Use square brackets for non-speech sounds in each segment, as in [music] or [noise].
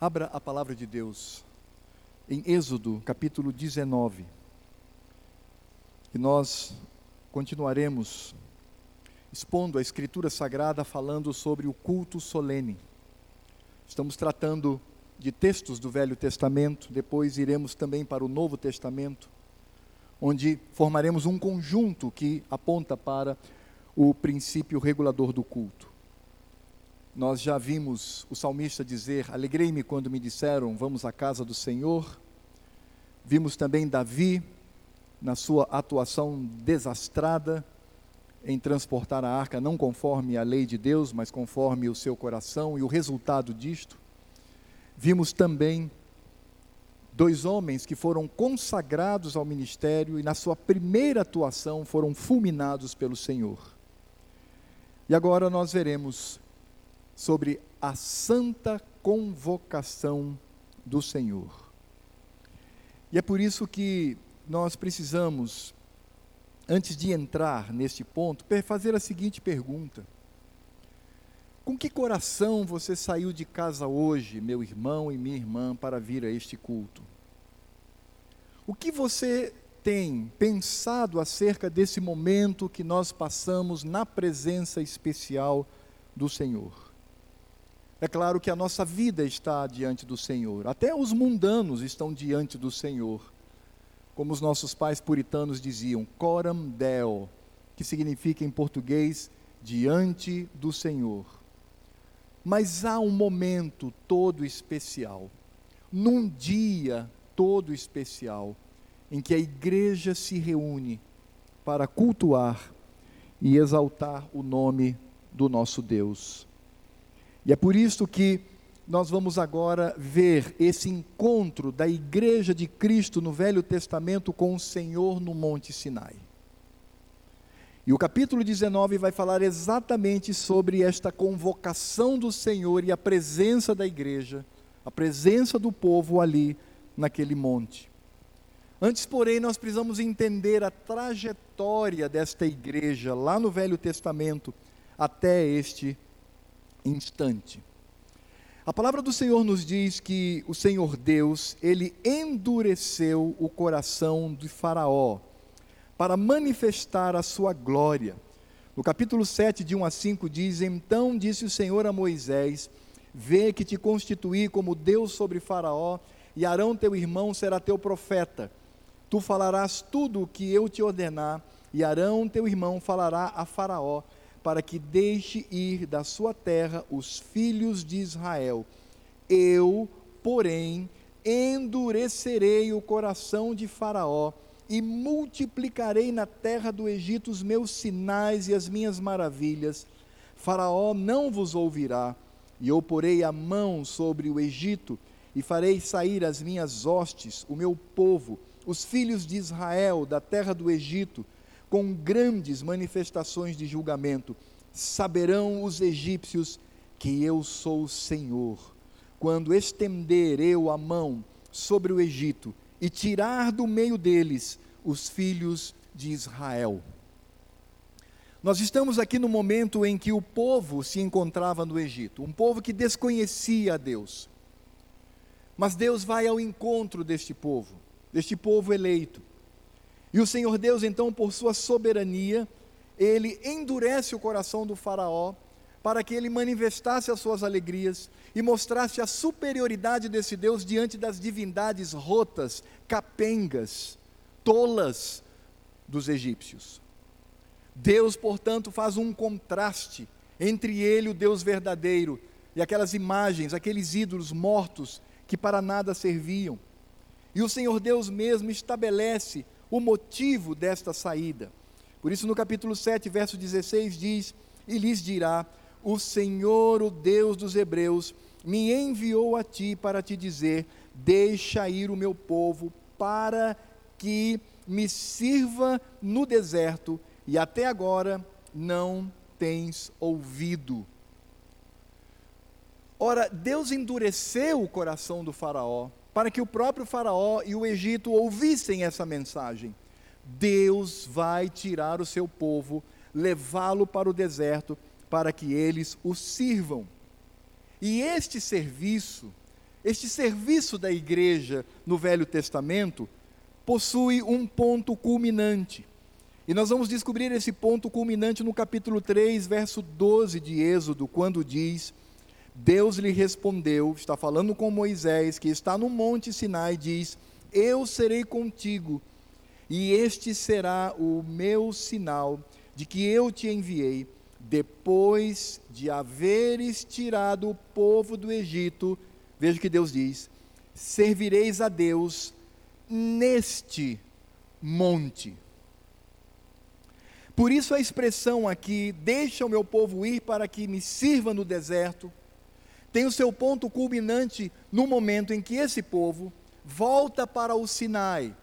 Abra a palavra de Deus em Êxodo, capítulo 19. E nós continuaremos expondo a Escritura Sagrada falando sobre o culto solene. Estamos tratando de textos do Velho Testamento, depois iremos também para o Novo Testamento, onde formaremos um conjunto que aponta para o princípio regulador do culto. Nós já vimos o salmista dizer: Alegrei-me quando me disseram, vamos à casa do Senhor. Vimos também Davi, na sua atuação desastrada, em transportar a arca não conforme a lei de Deus, mas conforme o seu coração, e o resultado disto. Vimos também dois homens que foram consagrados ao ministério e, na sua primeira atuação, foram fulminados pelo Senhor. E agora nós veremos sobre a santa convocação do Senhor. E é por isso que nós precisamos, antes de entrar neste ponto, fazer a seguinte pergunta: Com que coração você saiu de casa hoje, meu irmão e minha irmã, para vir a este culto? O que você tem pensado acerca desse momento que nós passamos na presença especial do Senhor? É claro que a nossa vida está diante do Senhor, até os mundanos estão diante do Senhor. Como os nossos pais puritanos diziam, coram deo, que significa em português diante do Senhor. Mas há um momento todo especial, num dia todo especial, em que a igreja se reúne para cultuar e exaltar o nome do nosso Deus. E é por isso que nós vamos agora ver esse encontro da igreja de Cristo no Velho Testamento com o Senhor no Monte Sinai. E o capítulo 19 vai falar exatamente sobre esta convocação do Senhor e a presença da igreja, a presença do povo ali naquele monte. Antes, porém, nós precisamos entender a trajetória desta igreja lá no Velho Testamento até este instante. A palavra do Senhor nos diz que o Senhor Deus, ele endureceu o coração de Faraó para manifestar a sua glória. No capítulo 7, de 1 a 5, diz: Então disse o Senhor a Moisés: Vê que te constituí como Deus sobre Faraó, e Arão teu irmão será teu profeta. Tu falarás tudo o que eu te ordenar, e Arão teu irmão falará a Faraó para que deixe ir da sua terra os filhos de Israel. Eu, porém, endurecerei o coração de Faraó e multiplicarei na terra do Egito os meus sinais e as minhas maravilhas. Faraó não vos ouvirá, e eu porei a mão sobre o Egito e farei sair as minhas hostes, o meu povo, os filhos de Israel da terra do Egito com grandes manifestações de julgamento, saberão os egípcios que eu sou o Senhor, quando estender eu a mão sobre o Egito e tirar do meio deles os filhos de Israel. Nós estamos aqui no momento em que o povo se encontrava no Egito, um povo que desconhecia a Deus. Mas Deus vai ao encontro deste povo, deste povo eleito. E o Senhor Deus, então, por sua soberania, ele endurece o coração do Faraó para que ele manifestasse as suas alegrias e mostrasse a superioridade desse Deus diante das divindades rotas, capengas, tolas dos egípcios. Deus, portanto, faz um contraste entre ele, o Deus verdadeiro, e aquelas imagens, aqueles ídolos mortos que para nada serviam. E o Senhor Deus mesmo estabelece o motivo desta saída. Por isso, no capítulo 7, verso 16, diz: E lhes dirá: O Senhor, o Deus dos Hebreus, me enviou a ti para te dizer: Deixa ir o meu povo para que me sirva no deserto, e até agora não tens ouvido. Ora, Deus endureceu o coração do Faraó para que o próprio Faraó e o Egito ouvissem essa mensagem. Deus vai tirar o seu povo, levá-lo para o deserto, para que eles o sirvam. E este serviço, este serviço da igreja no Velho Testamento possui um ponto culminante. E nós vamos descobrir esse ponto culminante no capítulo 3, verso 12 de Êxodo, quando diz: Deus lhe respondeu, está falando com Moisés, que está no monte Sinai, diz: Eu serei contigo, e este será o meu sinal de que eu te enviei, depois de haveres tirado o povo do Egito. Veja o que Deus diz: Servireis a Deus neste monte. Por isso a expressão aqui, deixa o meu povo ir para que me sirva no deserto, tem o seu ponto culminante no momento em que esse povo volta para o Sinai,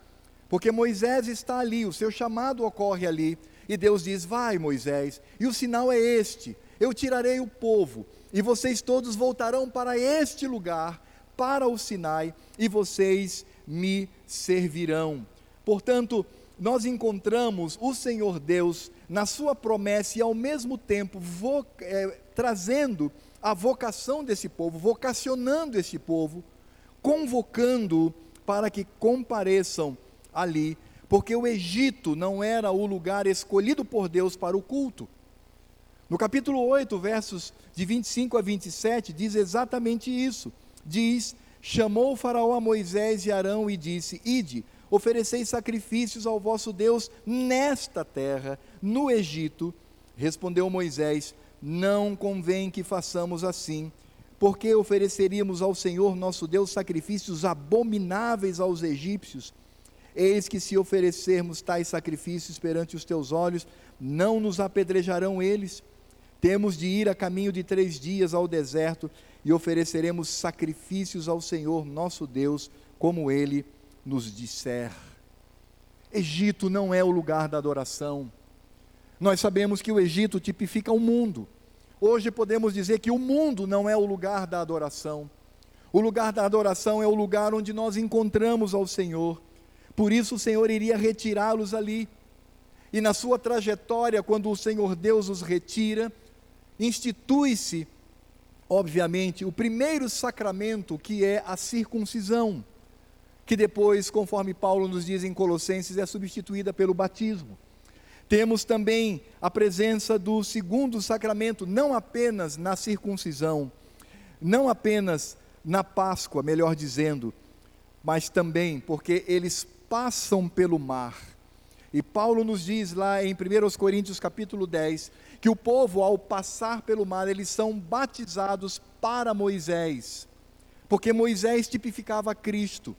porque Moisés está ali, o seu chamado ocorre ali, e Deus diz: Vai, Moisés, e o sinal é este: eu tirarei o povo, e vocês todos voltarão para este lugar, para o Sinai, e vocês me servirão. Portanto, nós encontramos o Senhor Deus na sua promessa e ao mesmo tempo vo, é, trazendo a vocação desse povo, vocacionando esse povo, convocando para que compareçam ali, porque o Egito não era o lugar escolhido por Deus para o culto. No capítulo 8, versos de 25 a 27, diz exatamente isso. Diz: Chamou o Faraó a Moisés e Arão e disse: Ide, ofereceis sacrifícios ao vosso Deus nesta terra, no Egito. Respondeu Moisés: Não convém que façamos assim, porque ofereceríamos ao Senhor nosso Deus sacrifícios abomináveis aos egípcios. Eis que se oferecermos tais sacrifícios perante os teus olhos, não nos apedrejarão eles. Temos de ir a caminho de três dias ao deserto e ofereceremos sacrifícios ao Senhor nosso Deus, como ele nos disser. Egito não é o lugar da adoração. Nós sabemos que o Egito tipifica o mundo. Hoje podemos dizer que o mundo não é o lugar da adoração. O lugar da adoração é o lugar onde nós encontramos ao Senhor. Por isso o Senhor iria retirá-los ali. E na sua trajetória, quando o Senhor Deus os retira, institui-se, obviamente, o primeiro sacramento que é a circuncisão que depois, conforme Paulo nos diz em Colossenses, é substituída pelo batismo. Temos também a presença do segundo sacramento, não apenas na circuncisão, não apenas na Páscoa, melhor dizendo, mas também porque eles passam pelo mar. E Paulo nos diz lá em 1 Coríntios capítulo 10, que o povo ao passar pelo mar, eles são batizados para Moisés, porque Moisés tipificava Cristo.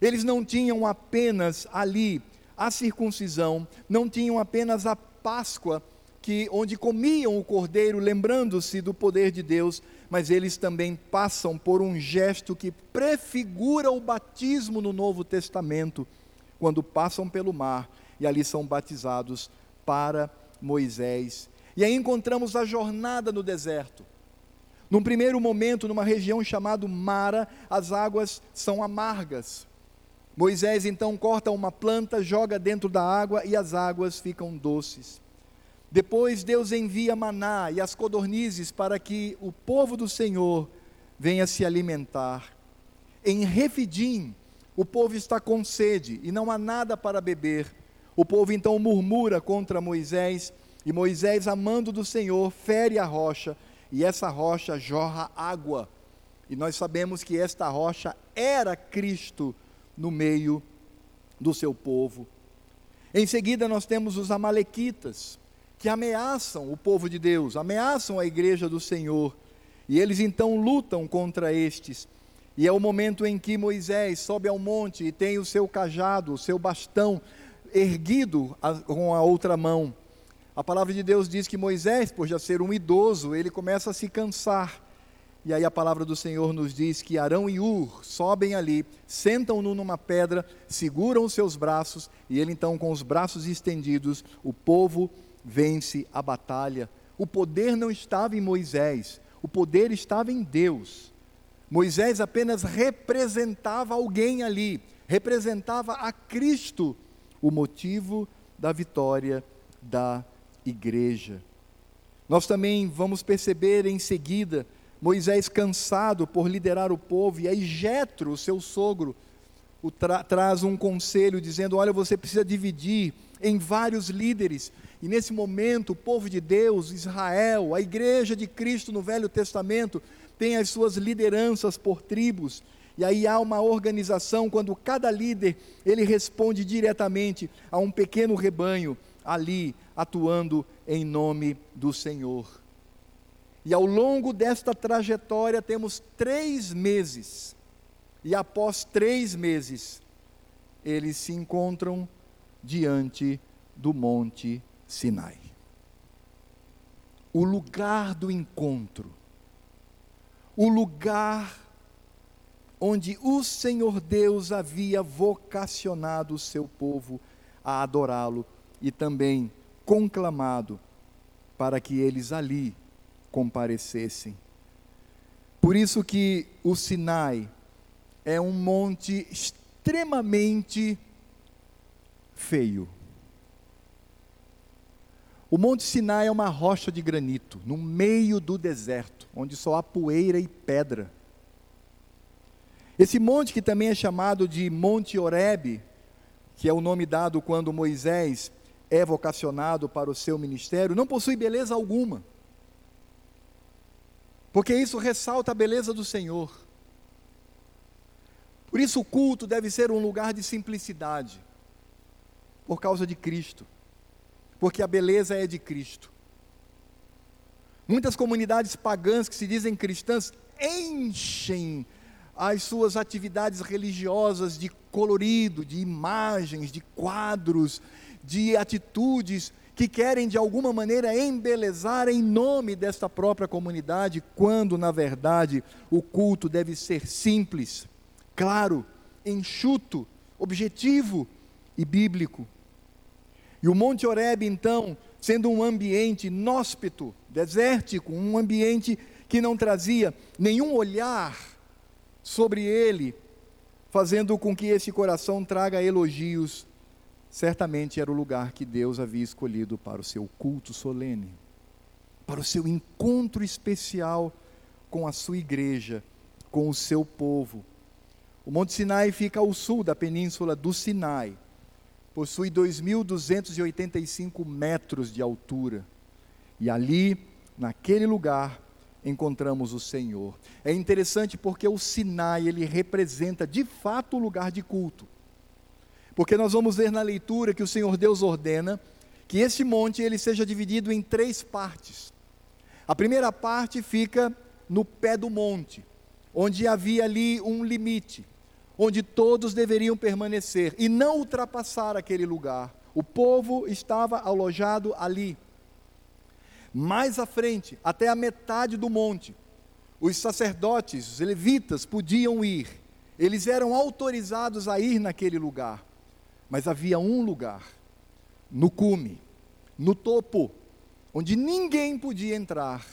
Eles não tinham apenas ali a circuncisão, não tinham apenas a Páscoa, que onde comiam o cordeiro, lembrando-se do poder de Deus, mas eles também passam por um gesto que prefigura o batismo no Novo Testamento, quando passam pelo mar e ali são batizados para Moisés. E aí encontramos a jornada no deserto. Num primeiro momento, numa região chamada Mara, as águas são amargas. Moisés então corta uma planta, joga dentro da água e as águas ficam doces. Depois Deus envia maná e as codornizes para que o povo do Senhor venha se alimentar. Em Refidim, o povo está com sede e não há nada para beber. O povo então murmura contra Moisés, e Moisés, amando do Senhor, fere a rocha, e essa rocha jorra água. E nós sabemos que esta rocha era Cristo no meio do seu povo. Em seguida, nós temos os Amalequitas, que ameaçam o povo de Deus, ameaçam a igreja do Senhor, e eles então lutam contra estes. E é o momento em que Moisés sobe ao monte e tem o seu cajado, o seu bastão erguido com a outra mão. A palavra de Deus diz que Moisés, por já ser um idoso, ele começa a se cansar. E aí a palavra do Senhor nos diz que Arão e Ur sobem ali, sentam-no numa pedra, seguram os seus braços, e ele então, com os braços estendidos, o povo vence a batalha. O poder não estava em Moisés, o poder estava em Deus. Moisés apenas representava alguém ali, representava a Cristo, o motivo da vitória da igreja. Nós também vamos perceber em seguida Moisés cansado por liderar o povo, e aí Jetro, seu sogro, o tra traz um conselho dizendo: "Olha, você precisa dividir em vários líderes". E nesse momento, o povo de Deus, Israel, a igreja de Cristo no Velho Testamento, tem as suas lideranças por tribos. E aí há uma organização quando cada líder ele responde diretamente a um pequeno rebanho ali atuando em nome do Senhor. E ao longo desta trajetória temos três meses. E após três meses, eles se encontram diante do Monte Sinai. O lugar do encontro. O lugar onde o Senhor Deus havia vocacionado o seu povo a adorá-lo e também conclamado para que eles ali comparecessem. Por isso que o Sinai é um monte extremamente feio. O Monte Sinai é uma rocha de granito, no meio do deserto, onde só há poeira e pedra. Esse monte, que também é chamado de Monte Oreb, que é o nome dado quando Moisés é vocacionado para o seu ministério, não possui beleza alguma porque isso ressalta a beleza do Senhor. Por isso o culto deve ser um lugar de simplicidade, por causa de Cristo, porque a beleza é de Cristo. Muitas comunidades pagãs que se dizem cristãs enchem as suas atividades religiosas de colorido, de imagens, de quadros, de atitudes que querem de alguma maneira embelezar em nome desta própria comunidade, quando na verdade o culto deve ser simples, claro, enxuto, objetivo e bíblico. E o Monte Oreb, então, sendo um ambiente inóspito, desértico, um ambiente que não trazia nenhum olhar sobre ele, fazendo com que esse coração traga elogios certamente era o lugar que Deus havia escolhido para o seu culto solene, para o seu encontro especial com a sua igreja, com o seu povo. O Monte Sinai fica ao sul da península do Sinai, possui 2.285 metros de altura, e ali, naquele lugar, encontramos o Senhor. É interessante porque o Sinai, ele representa de fato o lugar de culto. Porque nós vamos ver na leitura que o Senhor Deus ordena que esse monte ele seja dividido em três partes. A primeira parte fica no pé do monte, onde havia ali um limite, onde todos deveriam permanecer e não ultrapassar aquele lugar. O povo estava alojado ali. Mais à frente, até a metade do monte, os sacerdotes, os levitas podiam ir. Eles eram autorizados a ir naquele lugar. Mas havia um lugar, no cume, no topo, onde ninguém podia entrar,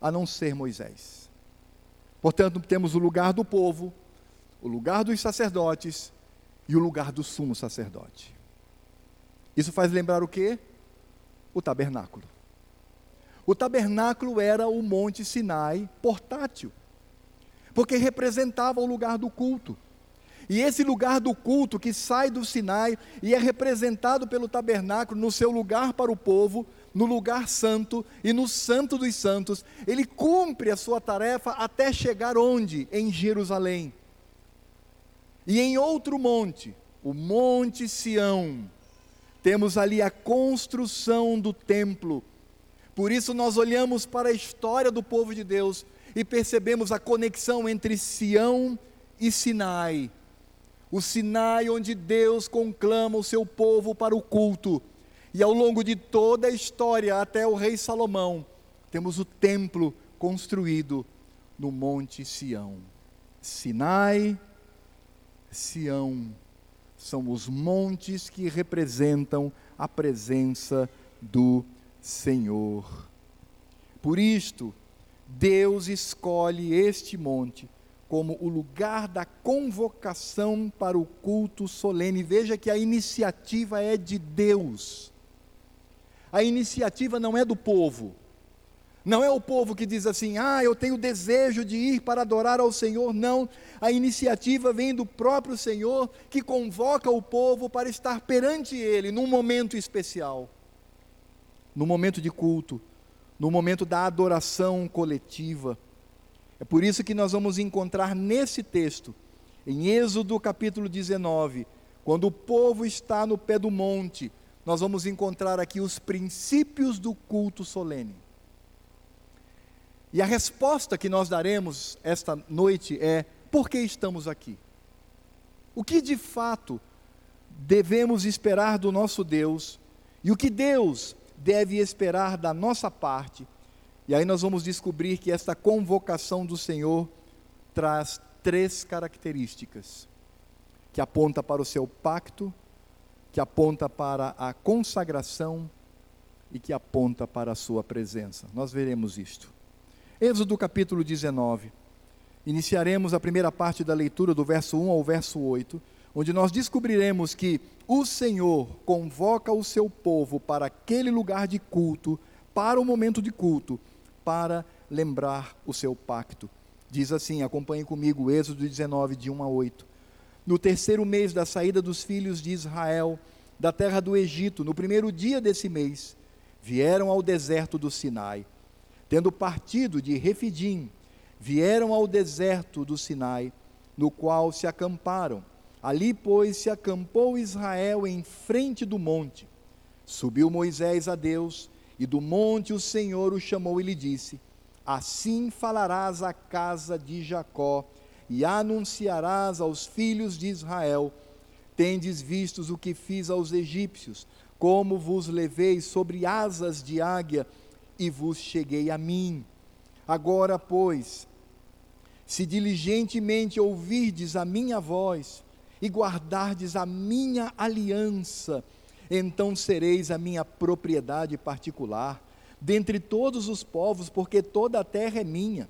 a não ser Moisés. Portanto, temos o lugar do povo, o lugar dos sacerdotes e o lugar do sumo sacerdote. Isso faz lembrar o que? O tabernáculo. O tabernáculo era o Monte Sinai portátil, porque representava o lugar do culto. E esse lugar do culto que sai do Sinai e é representado pelo tabernáculo no seu lugar para o povo, no lugar santo e no santo dos santos, ele cumpre a sua tarefa até chegar onde? Em Jerusalém. E em outro monte, o Monte Sião, temos ali a construção do templo. Por isso nós olhamos para a história do povo de Deus e percebemos a conexão entre Sião e Sinai o Sinai onde Deus conclama o seu povo para o culto. E ao longo de toda a história, até o rei Salomão, temos o templo construído no Monte Sião. Sinai, Sião, são os montes que representam a presença do Senhor. Por isto, Deus escolhe este monte como o lugar da convocação para o culto solene. Veja que a iniciativa é de Deus. A iniciativa não é do povo. Não é o povo que diz assim: ah, eu tenho desejo de ir para adorar ao Senhor. Não. A iniciativa vem do próprio Senhor que convoca o povo para estar perante Ele num momento especial, no momento de culto, no momento da adoração coletiva. É por isso que nós vamos encontrar nesse texto, em Êxodo capítulo 19, quando o povo está no pé do monte, nós vamos encontrar aqui os princípios do culto solene. E a resposta que nós daremos esta noite é: por que estamos aqui? O que de fato devemos esperar do nosso Deus e o que Deus deve esperar da nossa parte? E aí nós vamos descobrir que esta convocação do Senhor traz três características que aponta para o seu pacto, que aponta para a consagração e que aponta para a sua presença. Nós veremos isto. Êxodo capítulo 19. Iniciaremos a primeira parte da leitura do verso 1 ao verso 8, onde nós descobriremos que o Senhor convoca o seu povo para aquele lugar de culto, para o momento de culto, para lembrar o seu pacto. Diz assim: acompanhe comigo, Êxodo 19, de 1 a 8. No terceiro mês da saída dos filhos de Israel da terra do Egito, no primeiro dia desse mês, vieram ao deserto do Sinai Tendo partido de Refidim, vieram ao deserto do Sinai, no qual se acamparam. Ali, pois, se acampou Israel em frente do monte. Subiu Moisés a Deus, e do monte o Senhor o chamou e lhe disse: Assim falarás à casa de Jacó, e anunciarás aos filhos de Israel: Tendes vistos o que fiz aos egípcios, como vos levei sobre asas de águia e vos cheguei a mim. Agora, pois, se diligentemente ouvirdes a minha voz e guardardes a minha aliança, então sereis a minha propriedade particular dentre todos os povos, porque toda a terra é minha.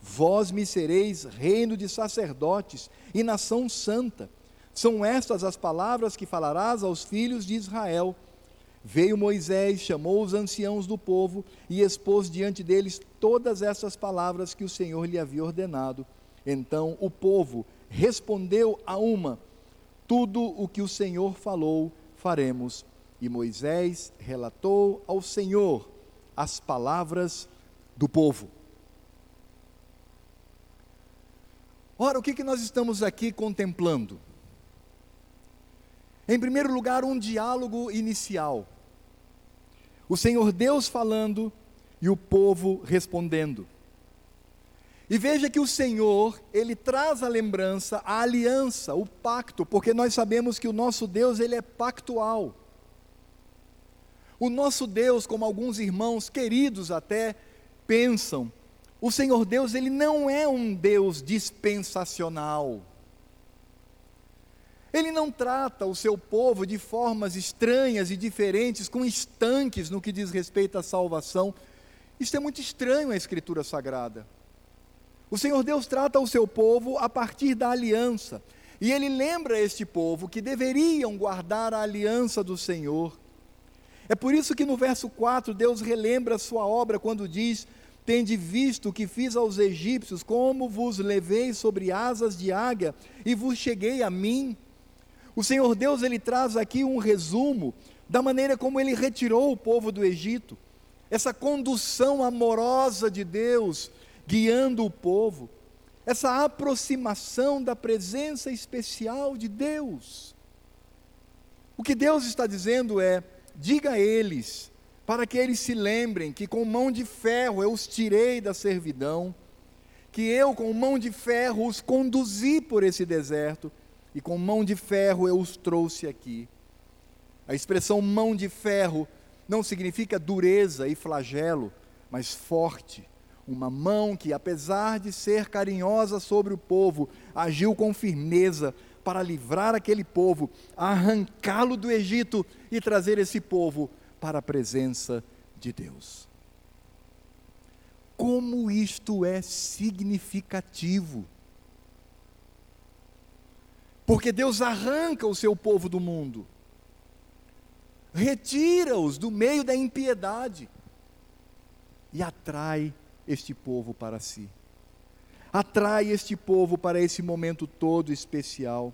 Vós me sereis reino de sacerdotes e nação santa. São estas as palavras que falarás aos filhos de Israel Veio Moisés, chamou os anciãos do povo e expôs diante deles todas essas palavras que o Senhor lhe havia ordenado. Então o povo respondeu a uma: Tudo o que o Senhor falou, faremos. E Moisés relatou ao Senhor as palavras do povo. Ora, o que, que nós estamos aqui contemplando? Em primeiro lugar, um diálogo inicial. O Senhor Deus falando e o povo respondendo. E veja que o Senhor, ele traz a lembrança, a aliança, o pacto, porque nós sabemos que o nosso Deus, ele é pactual. O nosso Deus, como alguns irmãos queridos até pensam, o Senhor Deus, ele não é um Deus dispensacional. Ele não trata o seu povo de formas estranhas e diferentes, com estanques no que diz respeito à salvação. Isso é muito estranho à Escritura Sagrada. O Senhor Deus trata o seu povo a partir da aliança. E ele lembra este povo que deveriam guardar a aliança do Senhor. É por isso que no verso 4 Deus relembra a sua obra quando diz: Tende visto o que fiz aos egípcios, como vos levei sobre asas de águia e vos cheguei a mim. O Senhor Deus ele traz aqui um resumo da maneira como ele retirou o povo do Egito, essa condução amorosa de Deus guiando o povo, essa aproximação da presença especial de Deus. O que Deus está dizendo é: diga a eles, para que eles se lembrem que com mão de ferro eu os tirei da servidão, que eu com mão de ferro os conduzi por esse deserto e com mão de ferro eu os trouxe aqui. A expressão mão de ferro não significa dureza e flagelo, mas forte. Uma mão que, apesar de ser carinhosa sobre o povo, agiu com firmeza para livrar aquele povo, arrancá-lo do Egito e trazer esse povo para a presença de Deus. Como isto é significativo! Porque Deus arranca o seu povo do mundo, retira-os do meio da impiedade, e atrai este povo para si. Atrai este povo para esse momento todo especial.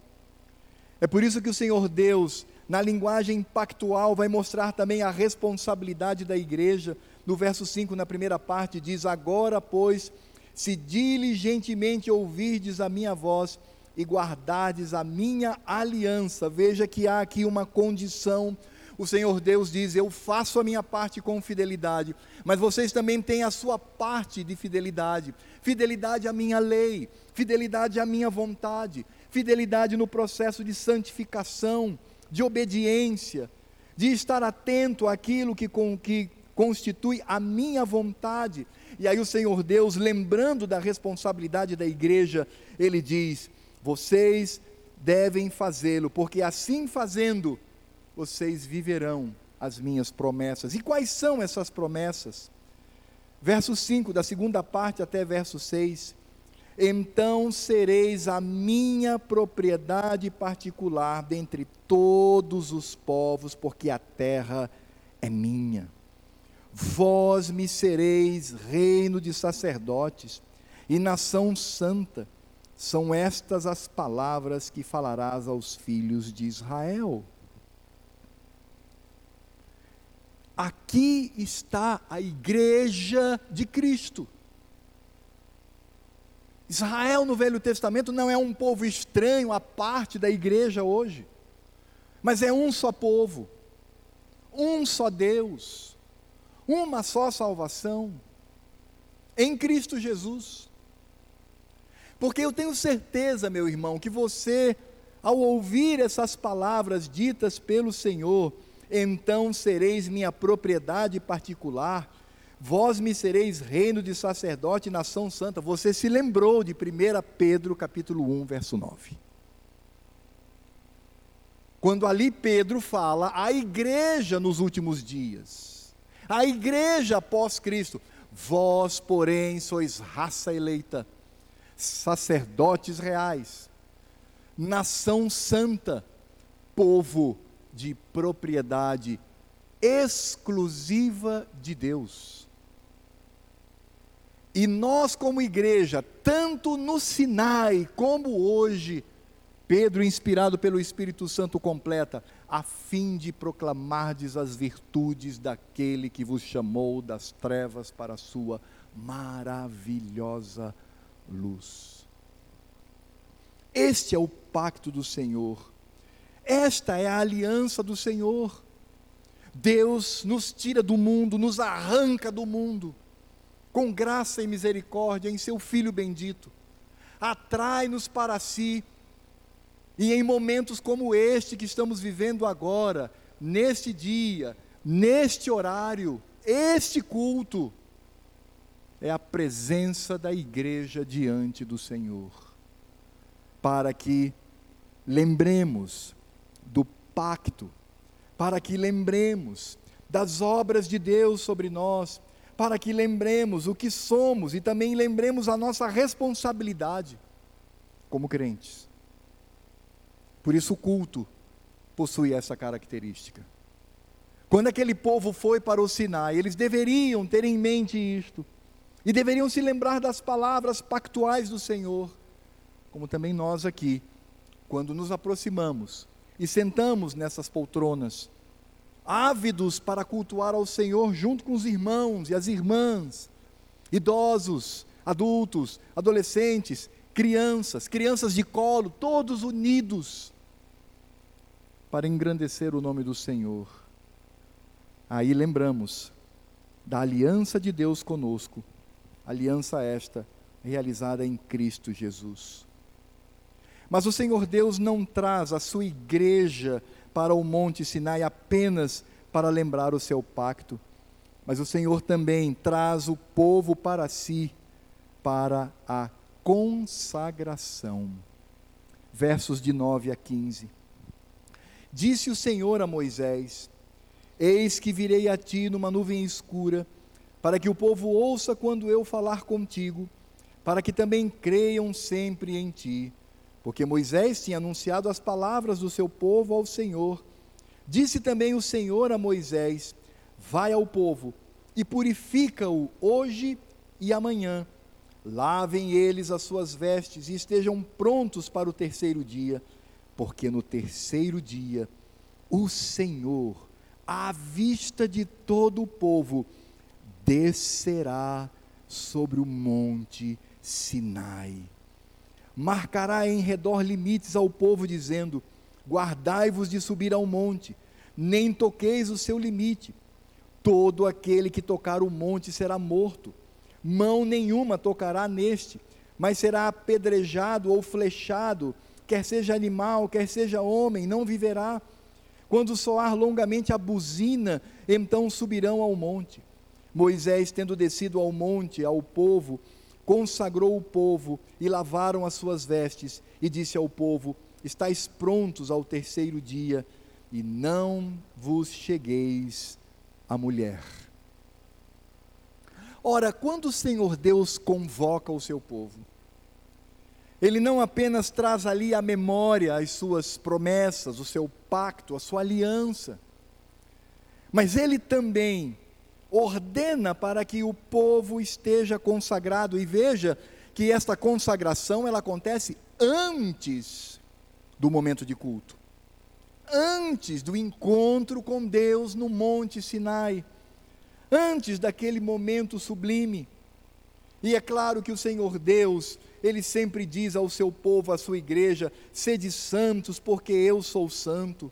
É por isso que o Senhor Deus, na linguagem pactual, vai mostrar também a responsabilidade da igreja. No verso 5, na primeira parte, diz: Agora, pois, se diligentemente ouvirdes a minha voz e guardardes a minha aliança, veja que há aqui uma condição. O Senhor Deus diz: Eu faço a minha parte com fidelidade, mas vocês também têm a sua parte de fidelidade. Fidelidade à minha lei, fidelidade à minha vontade, fidelidade no processo de santificação, de obediência, de estar atento àquilo que, com, que constitui a minha vontade. E aí o Senhor Deus, lembrando da responsabilidade da igreja, ele diz: vocês devem fazê-lo, porque assim fazendo, vocês viverão as minhas promessas. E quais são essas promessas? Verso 5, da segunda parte até verso 6 então sereis a minha propriedade particular dentre todos os povos, porque a terra é minha. Vós me sereis reino de sacerdotes e nação santa. São estas as palavras que falarás aos filhos de Israel. Aqui está a igreja de Cristo. Israel no Velho Testamento não é um povo estranho à parte da igreja hoje, mas é um só povo, um só Deus, uma só salvação, em Cristo Jesus. Porque eu tenho certeza, meu irmão, que você, ao ouvir essas palavras ditas pelo Senhor, então sereis minha propriedade particular, Vós me sereis reino de sacerdote e nação santa. Você se lembrou de 1 Pedro capítulo 1, verso 9. Quando ali Pedro fala a igreja nos últimos dias, a igreja após Cristo, vós, porém, sois raça eleita, sacerdotes reais, nação santa, povo de propriedade exclusiva de Deus. E nós, como igreja, tanto no Sinai como hoje, Pedro, inspirado pelo Espírito Santo, completa, a fim de proclamardes as virtudes daquele que vos chamou das trevas para a sua maravilhosa luz. Este é o pacto do Senhor, esta é a aliança do Senhor. Deus nos tira do mundo, nos arranca do mundo com graça e misericórdia em seu Filho bendito. Atrai-nos para si, e em momentos como este que estamos vivendo agora, neste dia, neste horário, este culto, é a presença da igreja diante do Senhor, para que lembremos pacto, para que lembremos das obras de Deus sobre nós, para que lembremos o que somos e também lembremos a nossa responsabilidade como crentes. Por isso o culto possui essa característica. Quando aquele povo foi para o Sinai, eles deveriam ter em mente isto, e deveriam se lembrar das palavras pactuais do Senhor, como também nós aqui, quando nos aproximamos e sentamos nessas poltronas, ávidos para cultuar ao Senhor junto com os irmãos e as irmãs, idosos, adultos, adolescentes, crianças, crianças de colo, todos unidos para engrandecer o nome do Senhor. Aí lembramos da aliança de Deus conosco, aliança esta realizada em Cristo Jesus. Mas o Senhor Deus não traz a sua igreja para o Monte Sinai apenas para lembrar o seu pacto, mas o Senhor também traz o povo para si para a consagração. Versos de 9 a 15. Disse o Senhor a Moisés: Eis que virei a ti numa nuvem escura, para que o povo ouça quando eu falar contigo, para que também creiam sempre em ti porque Moisés tinha anunciado as palavras do seu povo ao Senhor. Disse também o Senhor a Moisés: Vai ao povo e purifica-o hoje e amanhã. Lavem eles as suas vestes e estejam prontos para o terceiro dia, porque no terceiro dia o Senhor, à vista de todo o povo, descerá sobre o monte Sinai. Marcará em redor limites ao povo, dizendo: Guardai-vos de subir ao monte, nem toqueis o seu limite. Todo aquele que tocar o monte será morto. Mão nenhuma tocará neste, mas será apedrejado ou flechado, quer seja animal, quer seja homem, não viverá. Quando soar longamente a buzina, então subirão ao monte. Moisés, tendo descido ao monte, ao povo, consagrou o povo e lavaram as suas vestes, e disse ao povo: Estais prontos ao terceiro dia, e não vos chegueis à mulher. Ora, quando o Senhor Deus convoca o seu povo, ele não apenas traz ali à memória as suas promessas, o seu pacto, a sua aliança, mas ele também ordena para que o povo esteja consagrado e veja que esta consagração ela acontece antes do momento de culto. Antes do encontro com Deus no Monte Sinai. Antes daquele momento sublime. E é claro que o Senhor Deus, ele sempre diz ao seu povo, à sua igreja: sede santos, porque eu sou santo.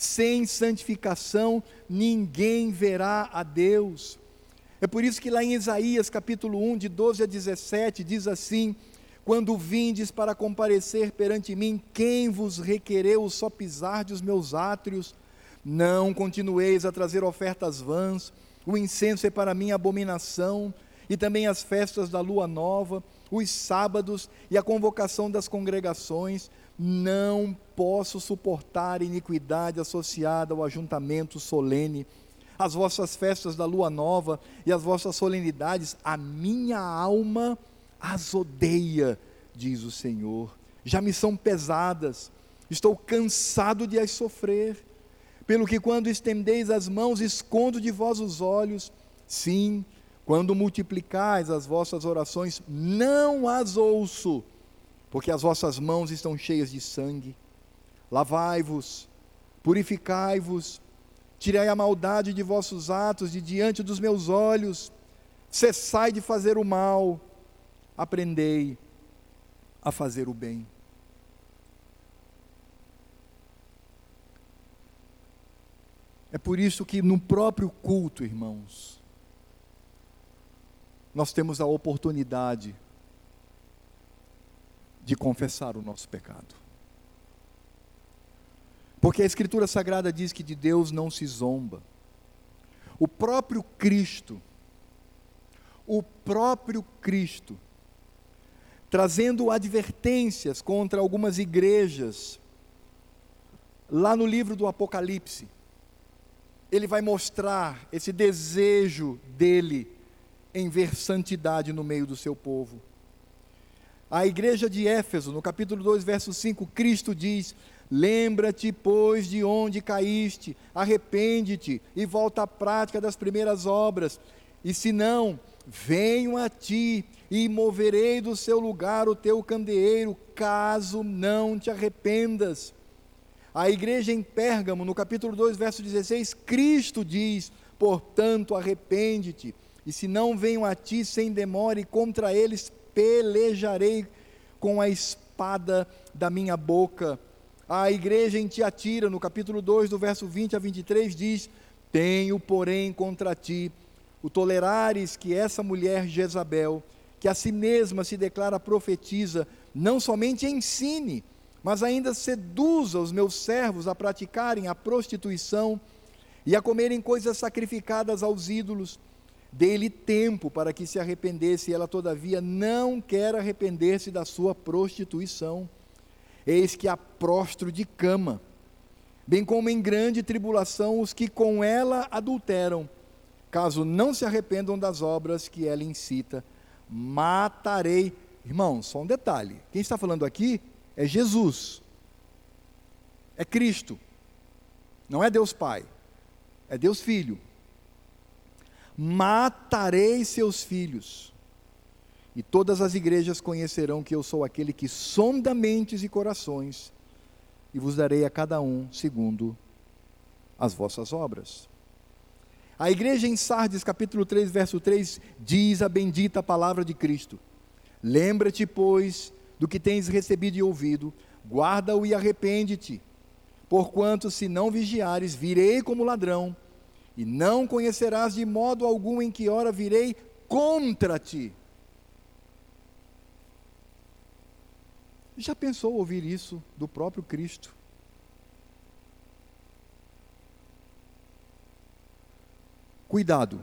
Sem santificação ninguém verá a Deus. É por isso que lá em Isaías capítulo 1, de 12 a 17, diz assim: Quando vindes para comparecer perante mim, quem vos requereu só pisar dos meus átrios? Não continueis a trazer ofertas vãs, o incenso é para mim abominação, e também as festas da lua nova, os sábados e a convocação das congregações, não posso suportar iniquidade associada ao ajuntamento solene. As vossas festas da lua nova e as vossas solenidades, a minha alma as odeia, diz o Senhor. Já me são pesadas, estou cansado de as sofrer. Pelo que, quando estendeis as mãos, escondo de vós os olhos. Sim, quando multiplicais as vossas orações, não as ouço porque as vossas mãos estão cheias de sangue. Lavai-vos, purificai-vos, tirei a maldade de vossos atos de diante dos meus olhos, cessai de fazer o mal, aprendei a fazer o bem. É por isso que no próprio culto, irmãos, nós temos a oportunidade de confessar o nosso pecado. Porque a Escritura Sagrada diz que de Deus não se zomba. O próprio Cristo, o próprio Cristo, trazendo advertências contra algumas igrejas, lá no livro do Apocalipse, ele vai mostrar esse desejo dele em ver santidade no meio do seu povo. A igreja de Éfeso, no capítulo 2, verso 5, Cristo diz: Lembra-te, pois, de onde caíste, arrepende-te e volta à prática das primeiras obras. E se não, venho a ti e moverei do seu lugar o teu candeeiro, caso não te arrependas. A igreja em Pérgamo, no capítulo 2, verso 16, Cristo diz: Portanto, arrepende-te, e se não venho a ti sem demora, e contra eles pelejarei com a espada da minha boca. A igreja em Tiatira, no capítulo 2, do verso 20 a 23, diz: Tenho, porém, contra ti o tolerares que essa mulher Jezabel, que a si mesma se declara profetiza, não somente ensine, mas ainda seduza os meus servos a praticarem a prostituição e a comerem coisas sacrificadas aos ídolos Dê-lhe tempo para que se arrependesse, e ela, todavia, não quer arrepender-se da sua prostituição. Eis que a prostro de cama, bem como em grande tribulação os que com ela adulteram, caso não se arrependam das obras que ela incita, matarei. Irmão, só um detalhe: quem está falando aqui é Jesus, é Cristo, não é Deus Pai, é Deus Filho matarei seus filhos. E todas as igrejas conhecerão que eu sou aquele que sonda mentes e corações, e vos darei a cada um segundo as vossas obras. A igreja em Sardes, capítulo 3, verso 3, diz a bendita palavra de Cristo: Lembra-te, pois, do que tens recebido e ouvido, guarda-o e arrepende-te. Porquanto, se não vigiares, virei como ladrão, e não conhecerás de modo algum em que hora virei contra ti. Já pensou ouvir isso do próprio Cristo? Cuidado,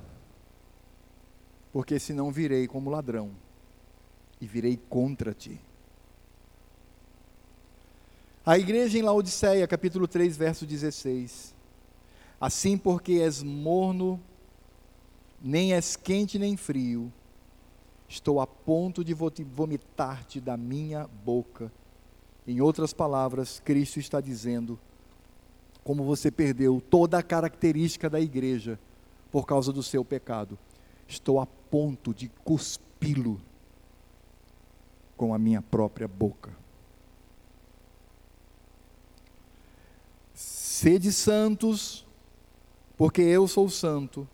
porque senão virei como ladrão e virei contra ti. A igreja em Laodiceia, capítulo 3, verso 16. Assim, porque és morno, nem és quente nem frio, estou a ponto de vomitar-te da minha boca. Em outras palavras, Cristo está dizendo como você perdeu toda a característica da igreja por causa do seu pecado. Estou a ponto de cuspi-lo com a minha própria boca. Sede santos, porque eu sou santo.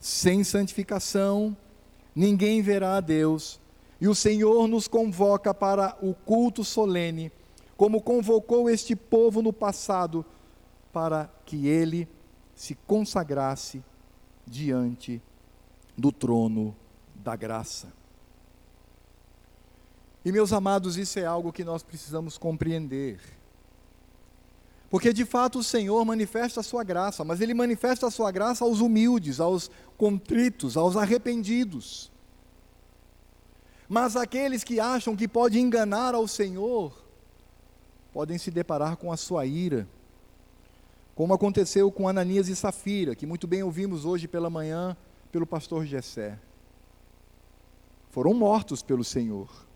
Sem santificação, ninguém verá a Deus. E o Senhor nos convoca para o culto solene, como convocou este povo no passado, para que ele se consagrasse diante do trono da graça. E meus amados, isso é algo que nós precisamos compreender. Porque de fato o Senhor manifesta a sua graça, mas Ele manifesta a sua graça aos humildes, aos contritos, aos arrependidos. Mas aqueles que acham que pode enganar ao Senhor, podem se deparar com a sua ira, como aconteceu com Ananias e Safira, que muito bem ouvimos hoje pela manhã pelo pastor Jessé. Foram mortos pelo Senhor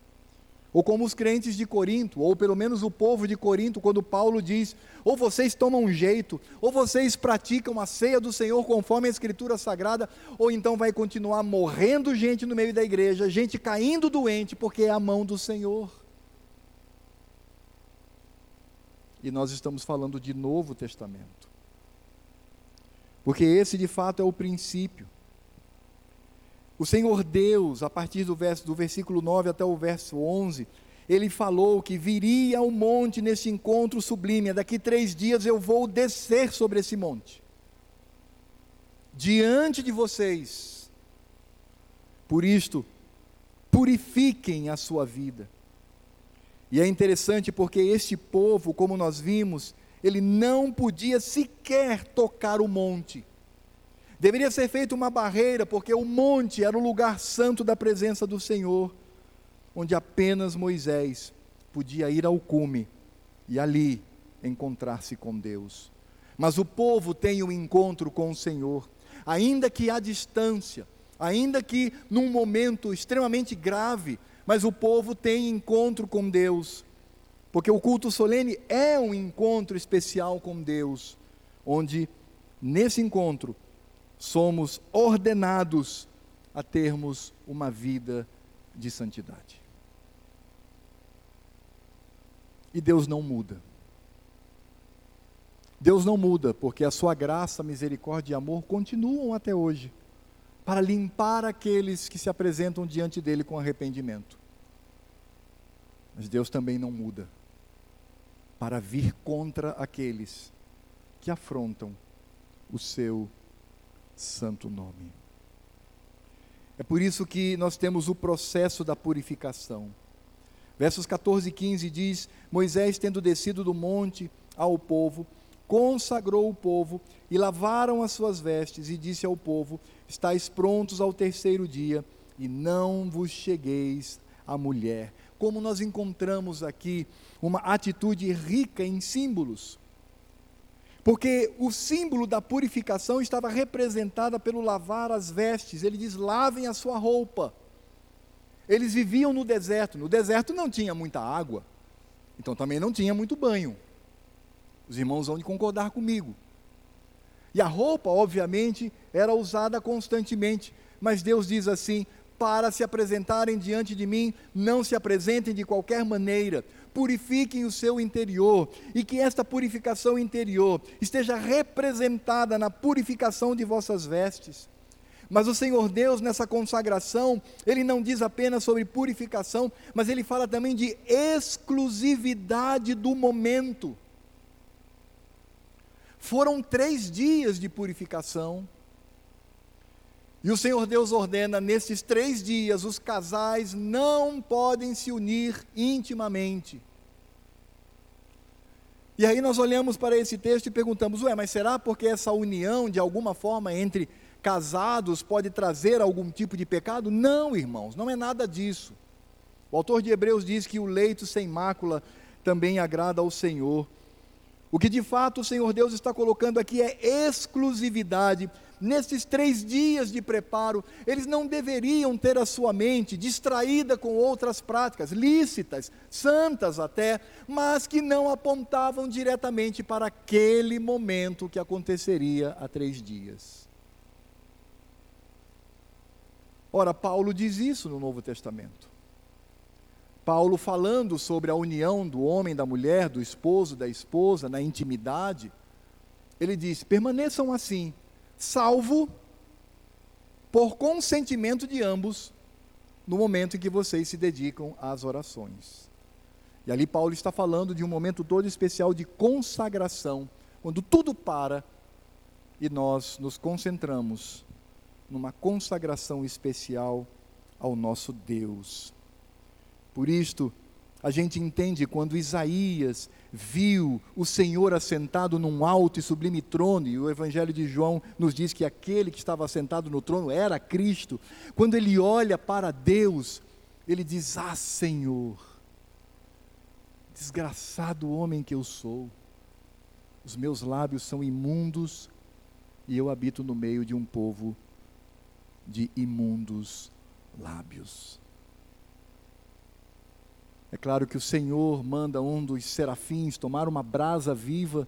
ou como os crentes de Corinto, ou pelo menos o povo de Corinto, quando Paulo diz: ou vocês tomam jeito, ou vocês praticam a ceia do Senhor conforme a Escritura Sagrada, ou então vai continuar morrendo gente no meio da igreja, gente caindo doente, porque é a mão do Senhor. E nós estamos falando de Novo Testamento. Porque esse de fato é o princípio. O Senhor Deus, a partir do, verso, do versículo 9 até o verso 11, ele falou que viria ao monte nesse encontro sublime. Daqui três dias eu vou descer sobre esse monte, diante de vocês. Por isto, purifiquem a sua vida. E é interessante porque este povo, como nós vimos, ele não podia sequer tocar o monte. Deveria ser feita uma barreira, porque o monte era o lugar santo da presença do Senhor, onde apenas Moisés podia ir ao cume e ali encontrar-se com Deus. Mas o povo tem um encontro com o Senhor, ainda que à distância, ainda que num momento extremamente grave, mas o povo tem encontro com Deus, porque o culto solene é um encontro especial com Deus, onde nesse encontro somos ordenados a termos uma vida de santidade. E Deus não muda. Deus não muda, porque a sua graça, misericórdia e amor continuam até hoje, para limpar aqueles que se apresentam diante dele com arrependimento. Mas Deus também não muda, para vir contra aqueles que afrontam o seu santo nome. É por isso que nós temos o processo da purificação. Versos 14 e 15 diz: Moisés, tendo descido do monte ao povo, consagrou o povo e lavaram as suas vestes, e disse ao povo: Estais prontos ao terceiro dia, e não vos chegueis à mulher. Como nós encontramos aqui uma atitude rica em símbolos. Porque o símbolo da purificação estava representada pelo lavar as vestes. Ele diz: lavem a sua roupa. Eles viviam no deserto. No deserto não tinha muita água. Então também não tinha muito banho. Os irmãos vão concordar comigo. E a roupa, obviamente, era usada constantemente. Mas Deus diz assim: para se apresentarem diante de mim, não se apresentem de qualquer maneira, purifiquem o seu interior, e que esta purificação interior esteja representada na purificação de vossas vestes. Mas o Senhor Deus, nessa consagração, Ele não diz apenas sobre purificação, mas Ele fala também de exclusividade do momento. Foram três dias de purificação, e o Senhor Deus ordena: nesses três dias, os casais não podem se unir intimamente. E aí nós olhamos para esse texto e perguntamos: ué, mas será porque essa união, de alguma forma, entre casados pode trazer algum tipo de pecado? Não, irmãos, não é nada disso. O autor de Hebreus diz que o leito sem mácula também agrada ao Senhor. O que de fato o Senhor Deus está colocando aqui é exclusividade nesses três dias de preparo, eles não deveriam ter a sua mente distraída com outras práticas, lícitas, santas até, mas que não apontavam diretamente para aquele momento que aconteceria há três dias. Ora, Paulo diz isso no Novo Testamento. Paulo falando sobre a união do homem, da mulher, do esposo, da esposa, na intimidade, ele diz: permaneçam assim, salvo por consentimento de ambos no momento em que vocês se dedicam às orações. E ali Paulo está falando de um momento todo especial de consagração, quando tudo para e nós nos concentramos numa consagração especial ao nosso Deus. Por isto, a gente entende quando Isaías viu o Senhor assentado num alto e sublime trono, e o Evangelho de João nos diz que aquele que estava assentado no trono era Cristo. Quando ele olha para Deus, ele diz: Ah, Senhor, desgraçado homem que eu sou, os meus lábios são imundos e eu habito no meio de um povo de imundos lábios. É claro que o Senhor manda um dos serafins tomar uma brasa viva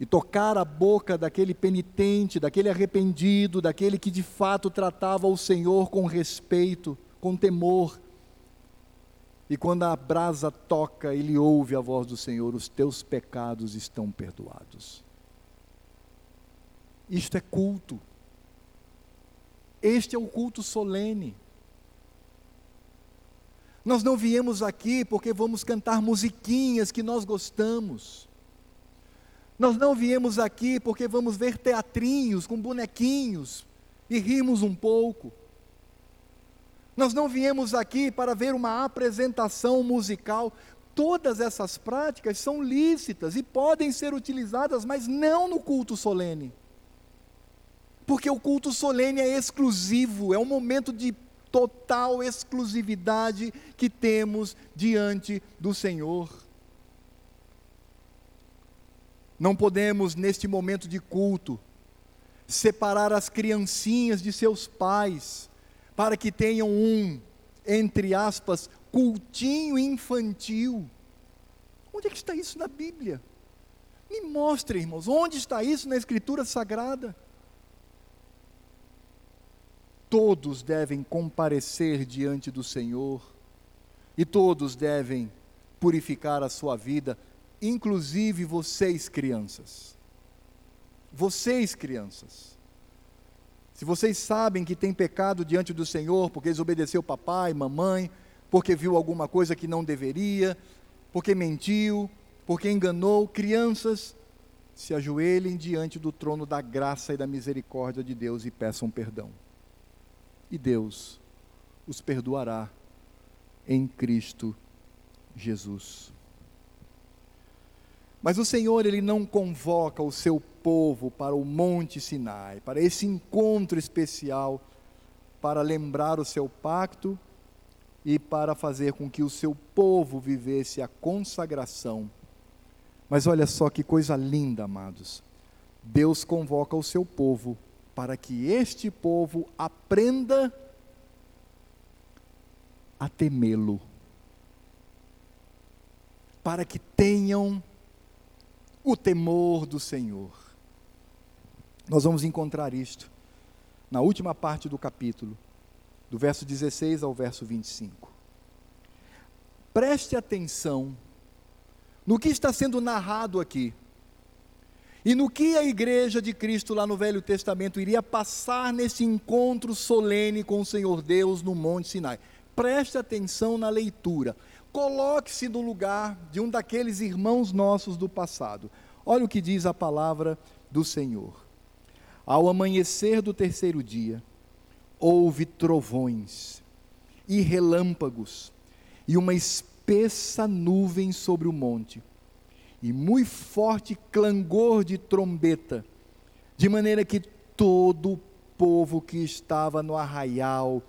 e tocar a boca daquele penitente, daquele arrependido, daquele que de fato tratava o Senhor com respeito, com temor. E quando a brasa toca, ele ouve a voz do Senhor: os teus pecados estão perdoados. Isto é culto. Este é o culto solene. Nós não viemos aqui porque vamos cantar musiquinhas que nós gostamos. Nós não viemos aqui porque vamos ver teatrinhos com bonequinhos e rimos um pouco. Nós não viemos aqui para ver uma apresentação musical. Todas essas práticas são lícitas e podem ser utilizadas, mas não no culto solene. Porque o culto solene é exclusivo, é um momento de total exclusividade que temos diante do Senhor. Não podemos, neste momento de culto, separar as criancinhas de seus pais, para que tenham um, entre aspas, cultinho infantil. Onde é que está isso na Bíblia? Me mostre, irmãos, onde está isso na Escritura Sagrada? Todos devem comparecer diante do Senhor e todos devem purificar a sua vida, inclusive vocês, crianças. Vocês, crianças. Se vocês sabem que tem pecado diante do Senhor porque desobedeceu papai, mamãe, porque viu alguma coisa que não deveria, porque mentiu, porque enganou, crianças, se ajoelhem diante do trono da graça e da misericórdia de Deus e peçam perdão e Deus os perdoará em Cristo Jesus. Mas o Senhor, Ele não convoca o seu povo para o Monte Sinai, para esse encontro especial, para lembrar o seu pacto e para fazer com que o seu povo vivesse a consagração. Mas olha só que coisa linda, amados. Deus convoca o seu povo para que este povo aprenda a temê-lo, para que tenham o temor do Senhor. Nós vamos encontrar isto na última parte do capítulo, do verso 16 ao verso 25. Preste atenção no que está sendo narrado aqui. E no que a igreja de Cristo lá no Velho Testamento iria passar nesse encontro solene com o Senhor Deus no Monte Sinai. Preste atenção na leitura. Coloque-se no lugar de um daqueles irmãos nossos do passado. Olha o que diz a palavra do Senhor. Ao amanhecer do terceiro dia, houve trovões e relâmpagos e uma espessa nuvem sobre o monte e muito forte clangor de trombeta, de maneira que todo o povo que estava no arraial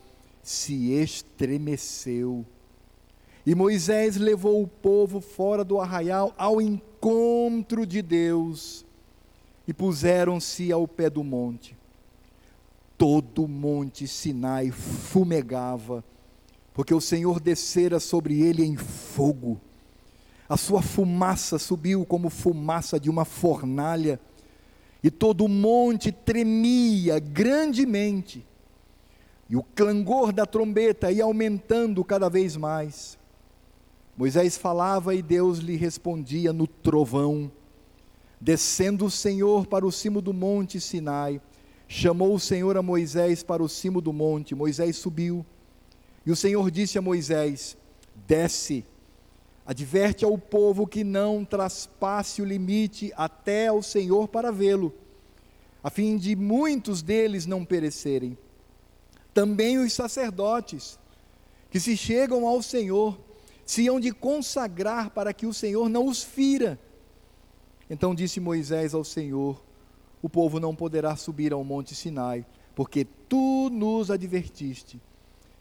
se estremeceu. E Moisés levou o povo fora do arraial ao encontro de Deus e puseram-se ao pé do monte. Todo o monte Sinai fumegava, porque o Senhor descera sobre ele em fogo a sua fumaça subiu como fumaça de uma fornalha, e todo o monte tremia grandemente, e o clangor da trombeta ia aumentando cada vez mais. Moisés falava e Deus lhe respondia no trovão. Descendo o Senhor para o cimo do monte Sinai, chamou o Senhor a Moisés para o cimo do monte. Moisés subiu, e o Senhor disse a Moisés: Desce Adverte ao povo que não traspasse o limite até ao Senhor para vê-lo, a fim de muitos deles não perecerem. Também os sacerdotes, que se chegam ao Senhor, se hão de consagrar para que o Senhor não os fira. Então disse Moisés ao Senhor: O povo não poderá subir ao monte Sinai, porque tu nos advertiste,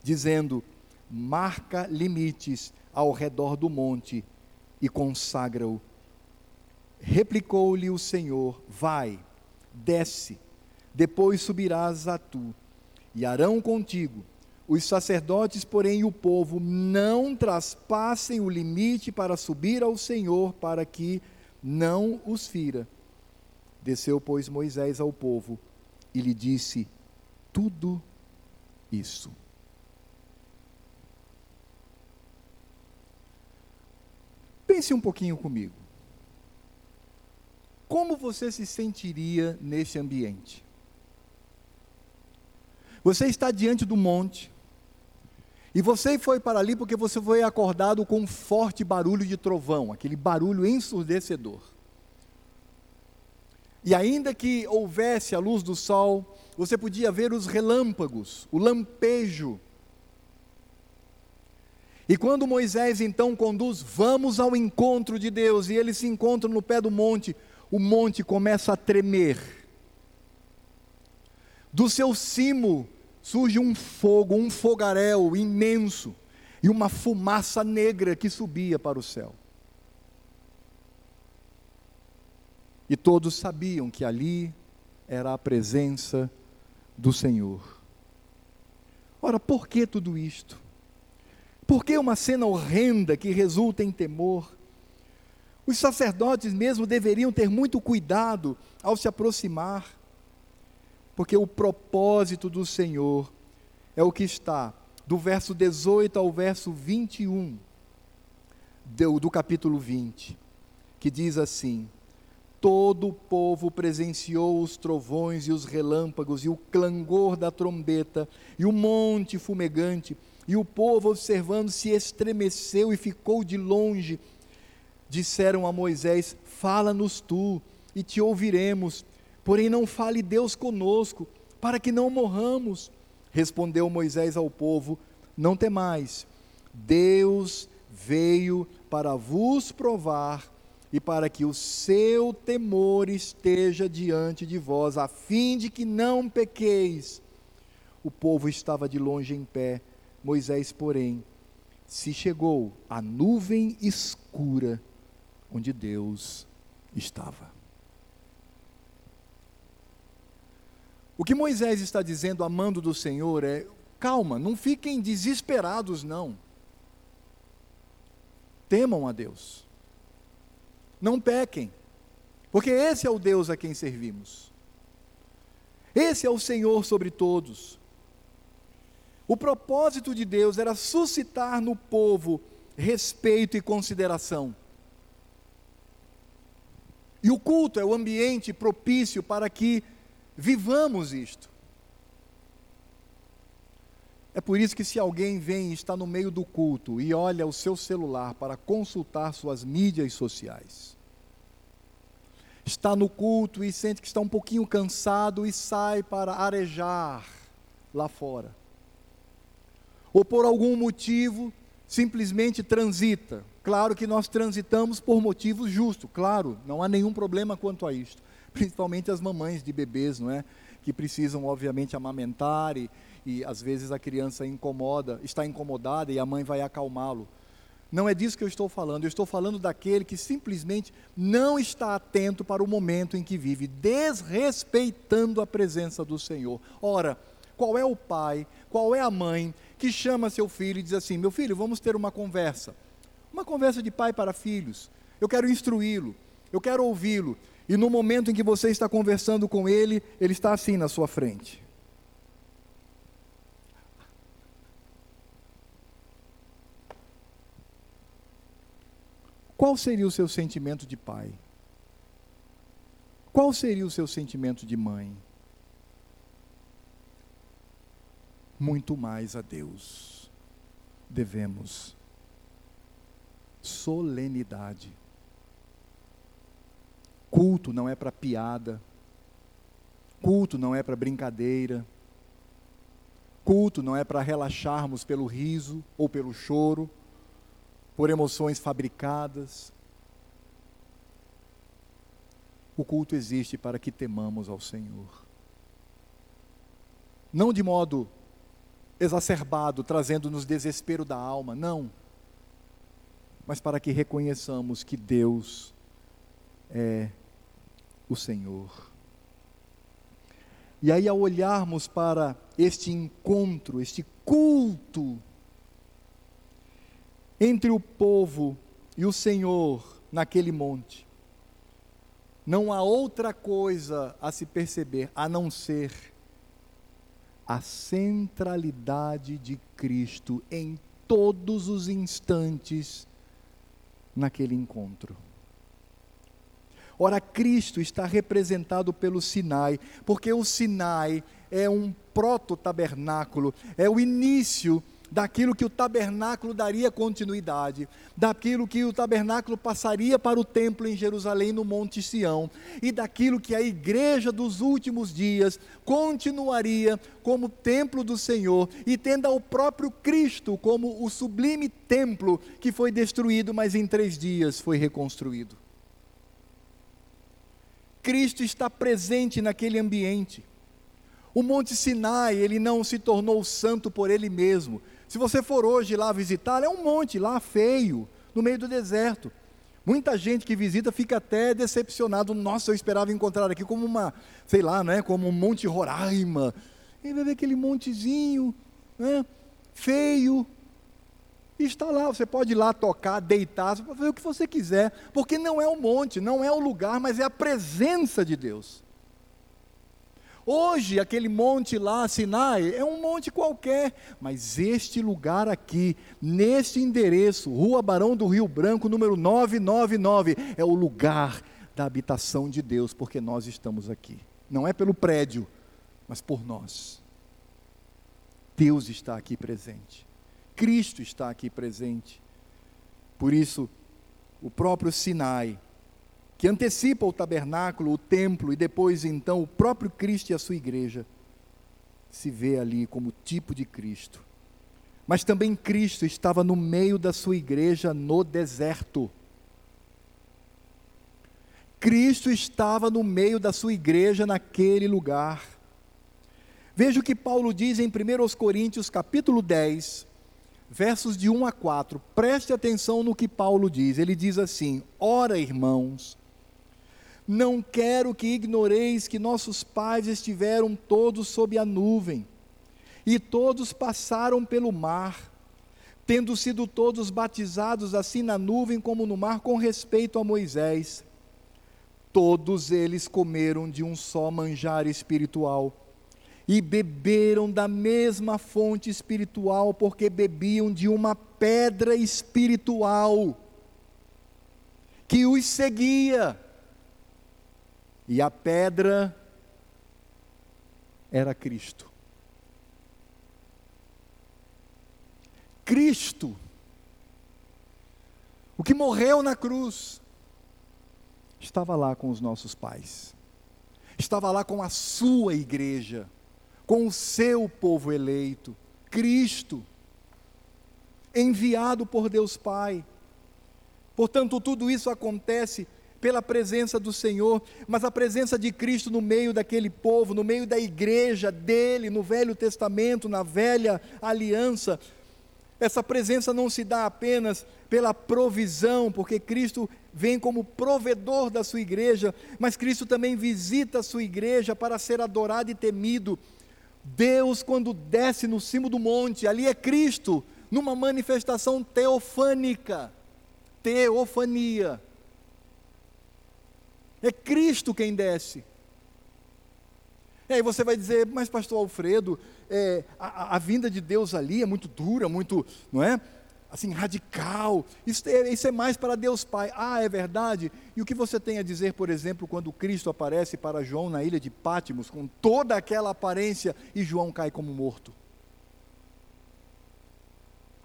dizendo: Marca limites ao redor do monte e consagra-o. Replicou-lhe o Senhor: Vai, desce, depois subirás a tu, e Arão contigo. Os sacerdotes, porém, e o povo não traspassem o limite para subir ao Senhor, para que não os fira. Desceu, pois, Moisés ao povo e lhe disse tudo isso. Pense um pouquinho comigo. Como você se sentiria nesse ambiente? Você está diante do monte, e você foi para ali porque você foi acordado com um forte barulho de trovão, aquele barulho ensurdecedor. E ainda que houvesse a luz do sol, você podia ver os relâmpagos, o lampejo e quando Moisés então conduz, vamos ao encontro de Deus, e eles se encontram no pé do monte, o monte começa a tremer. Do seu cimo surge um fogo, um fogaréu imenso, e uma fumaça negra que subia para o céu. E todos sabiam que ali era a presença do Senhor. Ora, por que tudo isto? Por que uma cena horrenda que resulta em temor? Os sacerdotes mesmo deveriam ter muito cuidado ao se aproximar, porque o propósito do Senhor é o que está do verso 18 ao verso 21 do, do capítulo 20, que diz assim: Todo o povo presenciou os trovões e os relâmpagos e o clangor da trombeta e o monte fumegante e o povo, observando, se estremeceu e ficou de longe. Disseram a Moisés: Fala-nos tu, e te ouviremos. Porém, não fale Deus conosco, para que não morramos. Respondeu Moisés ao povo: Não temais, Deus veio para vos provar e para que o seu temor esteja diante de vós, a fim de que não pequeis. O povo estava de longe em pé Moisés, porém, se chegou à nuvem escura onde Deus estava. O que Moisés está dizendo, amando do Senhor, é: calma, não fiquem desesperados, não. Temam a Deus. Não pequem, porque esse é o Deus a quem servimos. Esse é o Senhor sobre todos. O propósito de Deus era suscitar no povo respeito e consideração. E o culto é o ambiente propício para que vivamos isto. É por isso que, se alguém vem e está no meio do culto e olha o seu celular para consultar suas mídias sociais, está no culto e sente que está um pouquinho cansado e sai para arejar lá fora, ou por algum motivo simplesmente transita. Claro que nós transitamos por motivos justos, claro, não há nenhum problema quanto a isto, [laughs] principalmente as mamães de bebês, não é? Que precisam, obviamente, amamentar e e às vezes a criança incomoda, está incomodada e a mãe vai acalmá-lo. Não é disso que eu estou falando, eu estou falando daquele que simplesmente não está atento para o momento em que vive, desrespeitando a presença do Senhor. Ora, qual é o pai, qual é a mãe que chama seu filho e diz assim: Meu filho, vamos ter uma conversa. Uma conversa de pai para filhos. Eu quero instruí-lo, eu quero ouvi-lo. E no momento em que você está conversando com ele, ele está assim na sua frente. qual seria o seu sentimento de pai? Qual seria o seu sentimento de mãe? Muito mais a Deus devemos solenidade. Culto não é para piada, culto não é para brincadeira, culto não é para relaxarmos pelo riso ou pelo choro por emoções fabricadas. O culto existe para que temamos ao Senhor. Não de modo exacerbado, trazendo-nos desespero da alma, não. Mas para que reconheçamos que Deus é o Senhor. E aí, ao olharmos para este encontro, este culto entre o povo e o Senhor naquele monte. Não há outra coisa a se perceber a não ser a centralidade de Cristo em todos os instantes naquele encontro. Ora, Cristo está representado pelo Sinai, porque o Sinai é um proto-tabernáculo, é o início daquilo que o tabernáculo daria continuidade, daquilo que o tabernáculo passaria para o templo em Jerusalém, no Monte Sião, e daquilo que a igreja dos últimos dias continuaria como templo do Senhor e tendo ao próprio Cristo como o sublime templo que foi destruído, mas em três dias foi reconstruído. Cristo está presente naquele ambiente. O Monte Sinai, ele não se tornou santo por ele mesmo, se você for hoje lá visitar, é um monte lá feio, no meio do deserto. Muita gente que visita fica até decepcionado. Nossa, eu esperava encontrar aqui como uma, sei lá, né, como um Monte Roraima. E vai ver aquele montezinho, né, feio. E está lá, você pode ir lá tocar, deitar, fazer o que você quiser, porque não é o monte, não é o lugar, mas é a presença de Deus. Hoje, aquele monte lá, Sinai, é um monte qualquer, mas este lugar aqui, neste endereço, Rua Barão do Rio Branco, número 999, é o lugar da habitação de Deus, porque nós estamos aqui. Não é pelo prédio, mas por nós. Deus está aqui presente. Cristo está aqui presente. Por isso, o próprio Sinai que antecipa o tabernáculo, o templo e depois então o próprio Cristo e a sua igreja, se vê ali como tipo de Cristo. Mas também Cristo estava no meio da sua igreja no deserto. Cristo estava no meio da sua igreja naquele lugar. Veja o que Paulo diz em 1 Coríntios capítulo 10, versos de 1 a 4. Preste atenção no que Paulo diz. Ele diz assim: Ora, irmãos, não quero que ignoreis que nossos pais estiveram todos sob a nuvem, e todos passaram pelo mar, tendo sido todos batizados assim na nuvem como no mar, com respeito a Moisés. Todos eles comeram de um só manjar espiritual, e beberam da mesma fonte espiritual, porque bebiam de uma pedra espiritual que os seguia. E a pedra era Cristo. Cristo, o que morreu na cruz, estava lá com os nossos pais, estava lá com a sua igreja, com o seu povo eleito, Cristo, enviado por Deus Pai. Portanto, tudo isso acontece pela presença do Senhor, mas a presença de Cristo no meio daquele povo, no meio da igreja dele, no Velho Testamento, na velha aliança. Essa presença não se dá apenas pela provisão, porque Cristo vem como provedor da sua igreja, mas Cristo também visita a sua igreja para ser adorado e temido. Deus, quando desce no cimo do monte, ali é Cristo, numa manifestação teofânica, teofania. É Cristo quem desce. E aí você vai dizer, mas pastor Alfredo, é, a, a, vinda de Deus ali é muito dura, muito, não é? Assim, radical. Isso é, isso é mais para Deus Pai. Ah, é verdade? E o que você tem a dizer, por exemplo, quando Cristo aparece para João na ilha de Pátimos, com toda aquela aparência, e João cai como morto?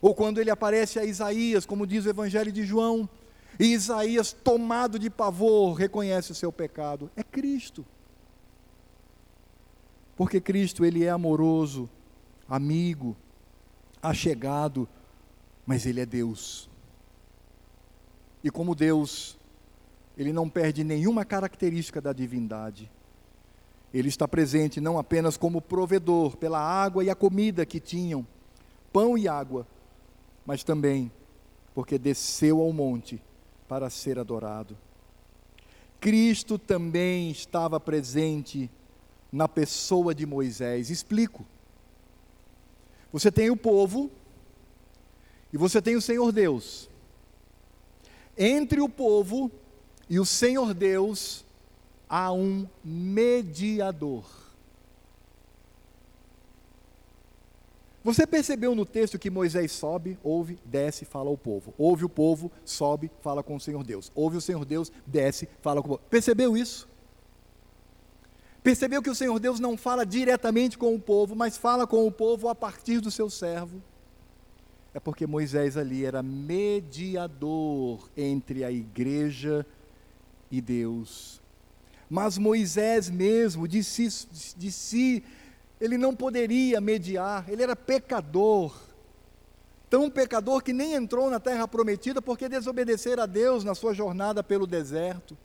Ou quando ele aparece a Isaías, como diz o Evangelho de João, e Isaías, tomado de pavor, reconhece o seu pecado. É Cristo. Porque Cristo, ele é amoroso, amigo, achegado, mas ele é Deus. E como Deus, ele não perde nenhuma característica da divindade. Ele está presente não apenas como provedor pela água e a comida que tinham, pão e água, mas também porque desceu ao monte para ser adorado. Cristo também estava presente na pessoa de Moisés. Explico. Você tem o povo e você tem o Senhor Deus. Entre o povo e o Senhor Deus há um mediador. Você percebeu no texto que Moisés sobe, ouve, desce, fala ao povo. Ouve o povo, sobe, fala com o Senhor Deus. Ouve o Senhor Deus, desce, fala com o povo. Percebeu isso? Percebeu que o Senhor Deus não fala diretamente com o povo, mas fala com o povo a partir do seu servo? É porque Moisés ali era mediador entre a igreja e Deus. Mas Moisés mesmo, de si, de si ele não poderia mediar, ele era pecador. Tão pecador que nem entrou na terra prometida porque desobedecera a Deus na sua jornada pelo deserto.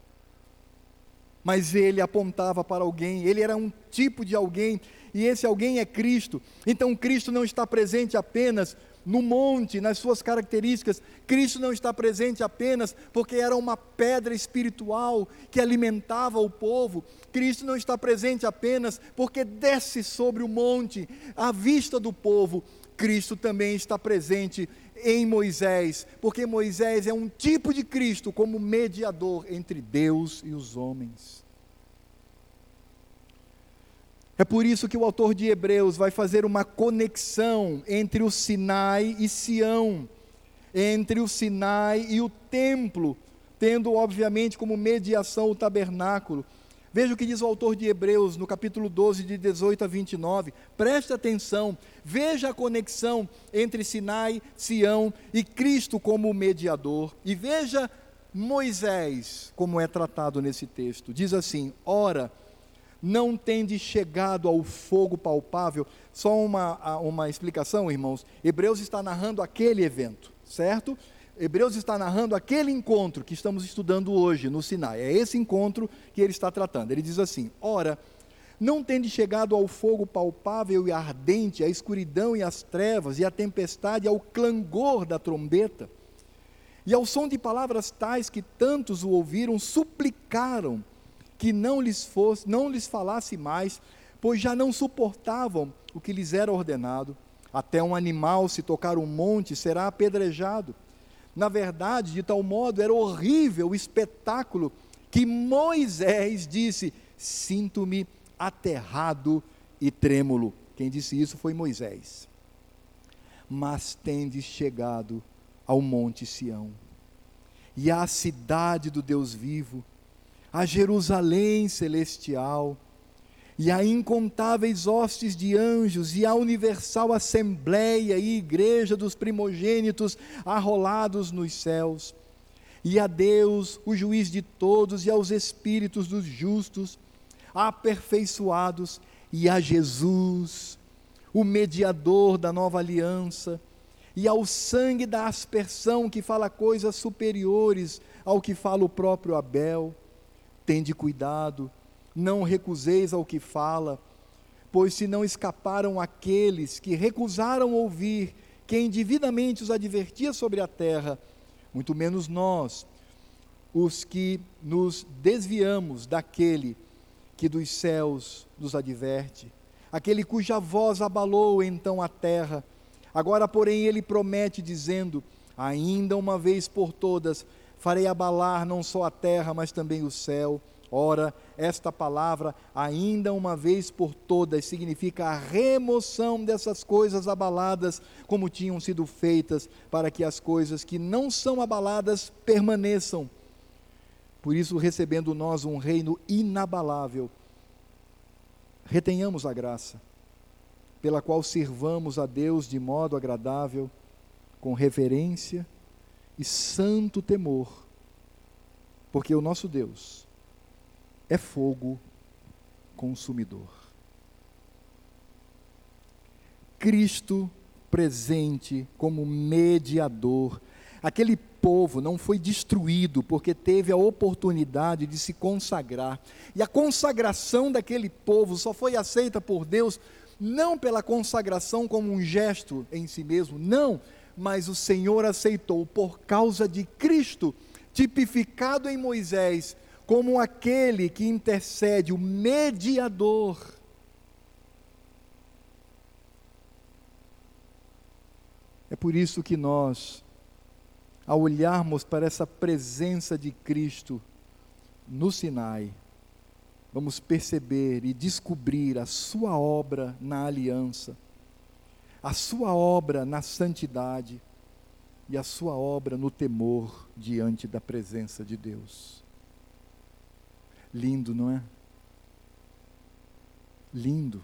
Mas ele apontava para alguém, ele era um tipo de alguém, e esse alguém é Cristo. Então Cristo não está presente apenas no monte, nas suas características. Cristo não está presente apenas porque era uma pedra espiritual que alimentava o povo. Cristo não está presente apenas porque desce sobre o monte à vista do povo. Cristo também está presente em Moisés, porque Moisés é um tipo de Cristo como mediador entre Deus e os homens. É por isso que o autor de Hebreus vai fazer uma conexão entre o Sinai e Sião, entre o Sinai e o templo, tendo obviamente como mediação o tabernáculo. Veja o que diz o autor de Hebreus no capítulo 12, de 18 a 29. Preste atenção, veja a conexão entre Sinai, Sião e Cristo como mediador. E veja Moisés como é tratado nesse texto. Diz assim: Ora, não tende chegado ao fogo palpável. Só uma, uma explicação, irmãos. Hebreus está narrando aquele evento, certo? Hebreus está narrando aquele encontro que estamos estudando hoje no Sinai. É esse encontro que ele está tratando. Ele diz assim: Ora, não tende chegado ao fogo palpável e ardente, a escuridão e as trevas, e a tempestade, ao clangor da trombeta, e ao som de palavras tais que tantos o ouviram, suplicaram que não lhes fosse, não lhes falasse mais, pois já não suportavam o que lhes era ordenado. Até um animal, se tocar um monte, será apedrejado. Na verdade, de tal modo era horrível o espetáculo que Moisés disse: Sinto-me aterrado e trêmulo. Quem disse isso foi Moisés. Mas tendes chegado ao Monte Sião, e à cidade do Deus vivo, a Jerusalém celestial, e a incontáveis hostes de anjos, e a universal assembleia e igreja dos primogênitos arrolados nos céus, e a Deus, o juiz de todos, e aos espíritos dos justos, aperfeiçoados, e a Jesus, o mediador da nova aliança, e ao sangue da aspersão que fala coisas superiores ao que fala o próprio Abel. Tende cuidado não recuseis ao que fala, pois se não escaparam aqueles que recusaram ouvir quem devidamente os advertia sobre a terra, muito menos nós, os que nos desviamos daquele que dos céus nos adverte, aquele cuja voz abalou então a terra. Agora, porém, ele promete, dizendo: Ainda uma vez por todas farei abalar não só a terra, mas também o céu. Ora, esta palavra, ainda uma vez por todas, significa a remoção dessas coisas abaladas, como tinham sido feitas, para que as coisas que não são abaladas permaneçam. Por isso, recebendo nós um reino inabalável, retenhamos a graça, pela qual sirvamos a Deus de modo agradável, com reverência e santo temor, porque o nosso Deus é fogo consumidor. Cristo presente como mediador. Aquele povo não foi destruído porque teve a oportunidade de se consagrar. E a consagração daquele povo só foi aceita por Deus não pela consagração como um gesto em si mesmo, não, mas o Senhor aceitou por causa de Cristo, tipificado em Moisés, como aquele que intercede, o mediador. É por isso que nós, ao olharmos para essa presença de Cristo no Sinai, vamos perceber e descobrir a Sua obra na aliança, a Sua obra na santidade e a Sua obra no temor diante da presença de Deus. Lindo, não é? Lindo.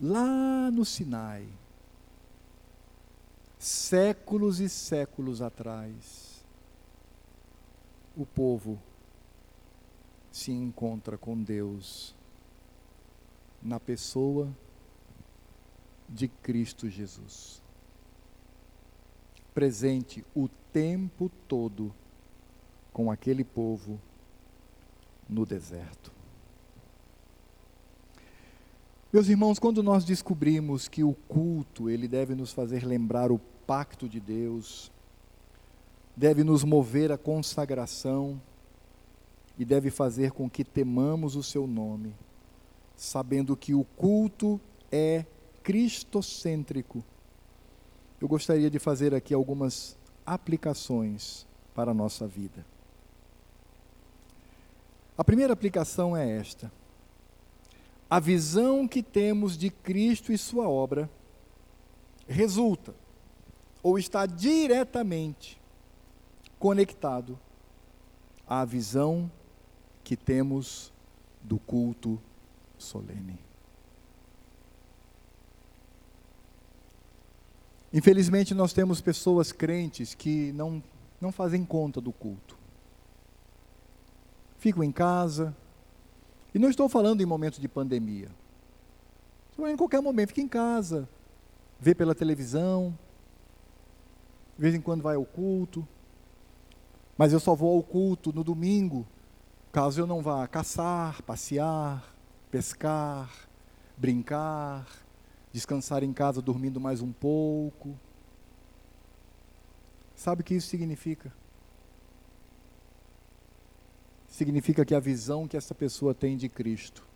Lá no Sinai, séculos e séculos atrás, o povo se encontra com Deus na pessoa de Cristo Jesus. Presente o tempo todo com aquele povo no deserto. Meus irmãos, quando nós descobrimos que o culto, ele deve nos fazer lembrar o pacto de Deus, deve nos mover à consagração e deve fazer com que temamos o seu nome, sabendo que o culto é cristocêntrico. Eu gostaria de fazer aqui algumas aplicações para a nossa vida. A primeira aplicação é esta: a visão que temos de Cristo e Sua obra resulta ou está diretamente conectado à visão que temos do culto solene. Infelizmente, nós temos pessoas crentes que não, não fazem conta do culto ficam em casa. E não estou falando em momentos de pandemia. Estou em qualquer momento, fica em casa, vê pela televisão, de vez em quando vai ao culto. Mas eu só vou ao culto no domingo, caso eu não vá caçar, passear, pescar, brincar, descansar em casa dormindo mais um pouco. Sabe o que isso significa? significa que a visão que essa pessoa tem de Cristo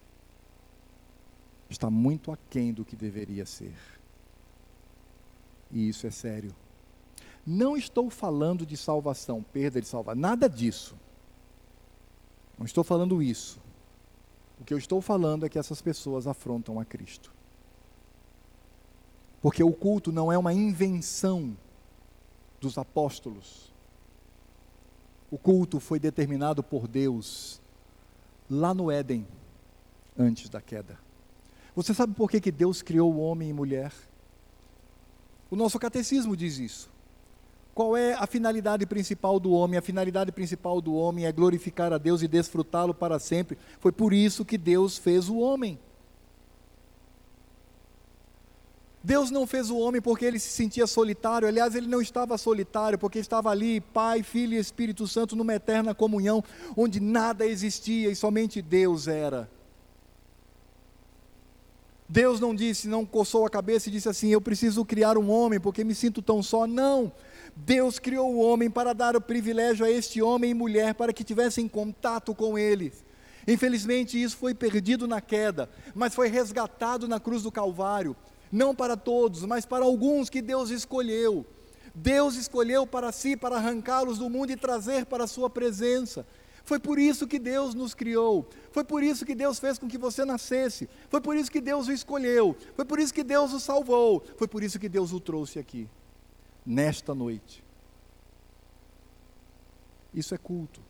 está muito aquém do que deveria ser. E isso é sério. Não estou falando de salvação, perda de salvação, nada disso. Não estou falando isso. O que eu estou falando é que essas pessoas afrontam a Cristo. Porque o culto não é uma invenção dos apóstolos. O culto foi determinado por Deus lá no Éden, antes da queda. Você sabe por que, que Deus criou o homem e mulher? O nosso catecismo diz isso. Qual é a finalidade principal do homem? A finalidade principal do homem é glorificar a Deus e desfrutá-lo para sempre. Foi por isso que Deus fez o homem. Deus não fez o homem porque ele se sentia solitário, aliás, ele não estava solitário, porque estava ali, Pai, Filho e Espírito Santo, numa eterna comunhão, onde nada existia e somente Deus era. Deus não disse, não coçou a cabeça e disse assim: Eu preciso criar um homem porque me sinto tão só. Não. Deus criou o homem para dar o privilégio a este homem e mulher para que tivessem contato com ele. Infelizmente, isso foi perdido na queda, mas foi resgatado na cruz do Calvário não para todos, mas para alguns que Deus escolheu. Deus escolheu para si, para arrancá-los do mundo e trazer para a sua presença. Foi por isso que Deus nos criou. Foi por isso que Deus fez com que você nascesse. Foi por isso que Deus o escolheu. Foi por isso que Deus o salvou. Foi por isso que Deus o trouxe aqui, nesta noite. Isso é culto.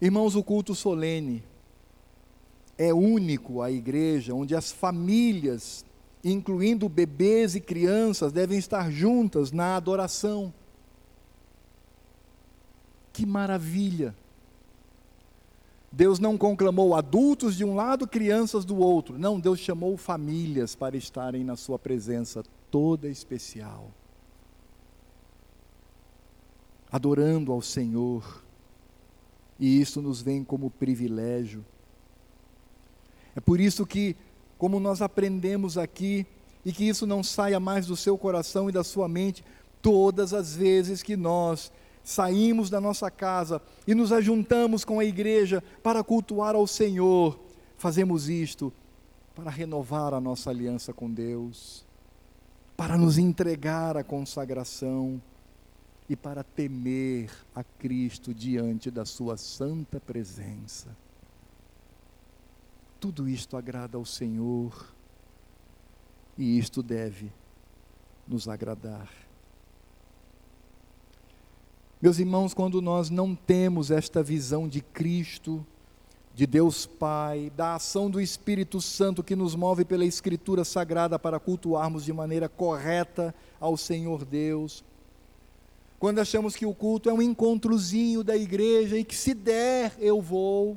Irmãos, o culto solene é único a igreja, onde as famílias, incluindo bebês e crianças, devem estar juntas na adoração. Que maravilha! Deus não conclamou adultos de um lado, crianças do outro. Não, Deus chamou famílias para estarem na sua presença toda especial. Adorando ao Senhor. E isso nos vem como privilégio é por isso que, como nós aprendemos aqui, e que isso não saia mais do seu coração e da sua mente, todas as vezes que nós saímos da nossa casa e nos ajuntamos com a igreja para cultuar ao Senhor, fazemos isto para renovar a nossa aliança com Deus, para nos entregar à consagração e para temer a Cristo diante da Sua santa presença. Tudo isto agrada ao Senhor e isto deve nos agradar. Meus irmãos, quando nós não temos esta visão de Cristo, de Deus Pai, da ação do Espírito Santo que nos move pela Escritura Sagrada para cultuarmos de maneira correta ao Senhor Deus, quando achamos que o culto é um encontrozinho da igreja e que se der eu vou,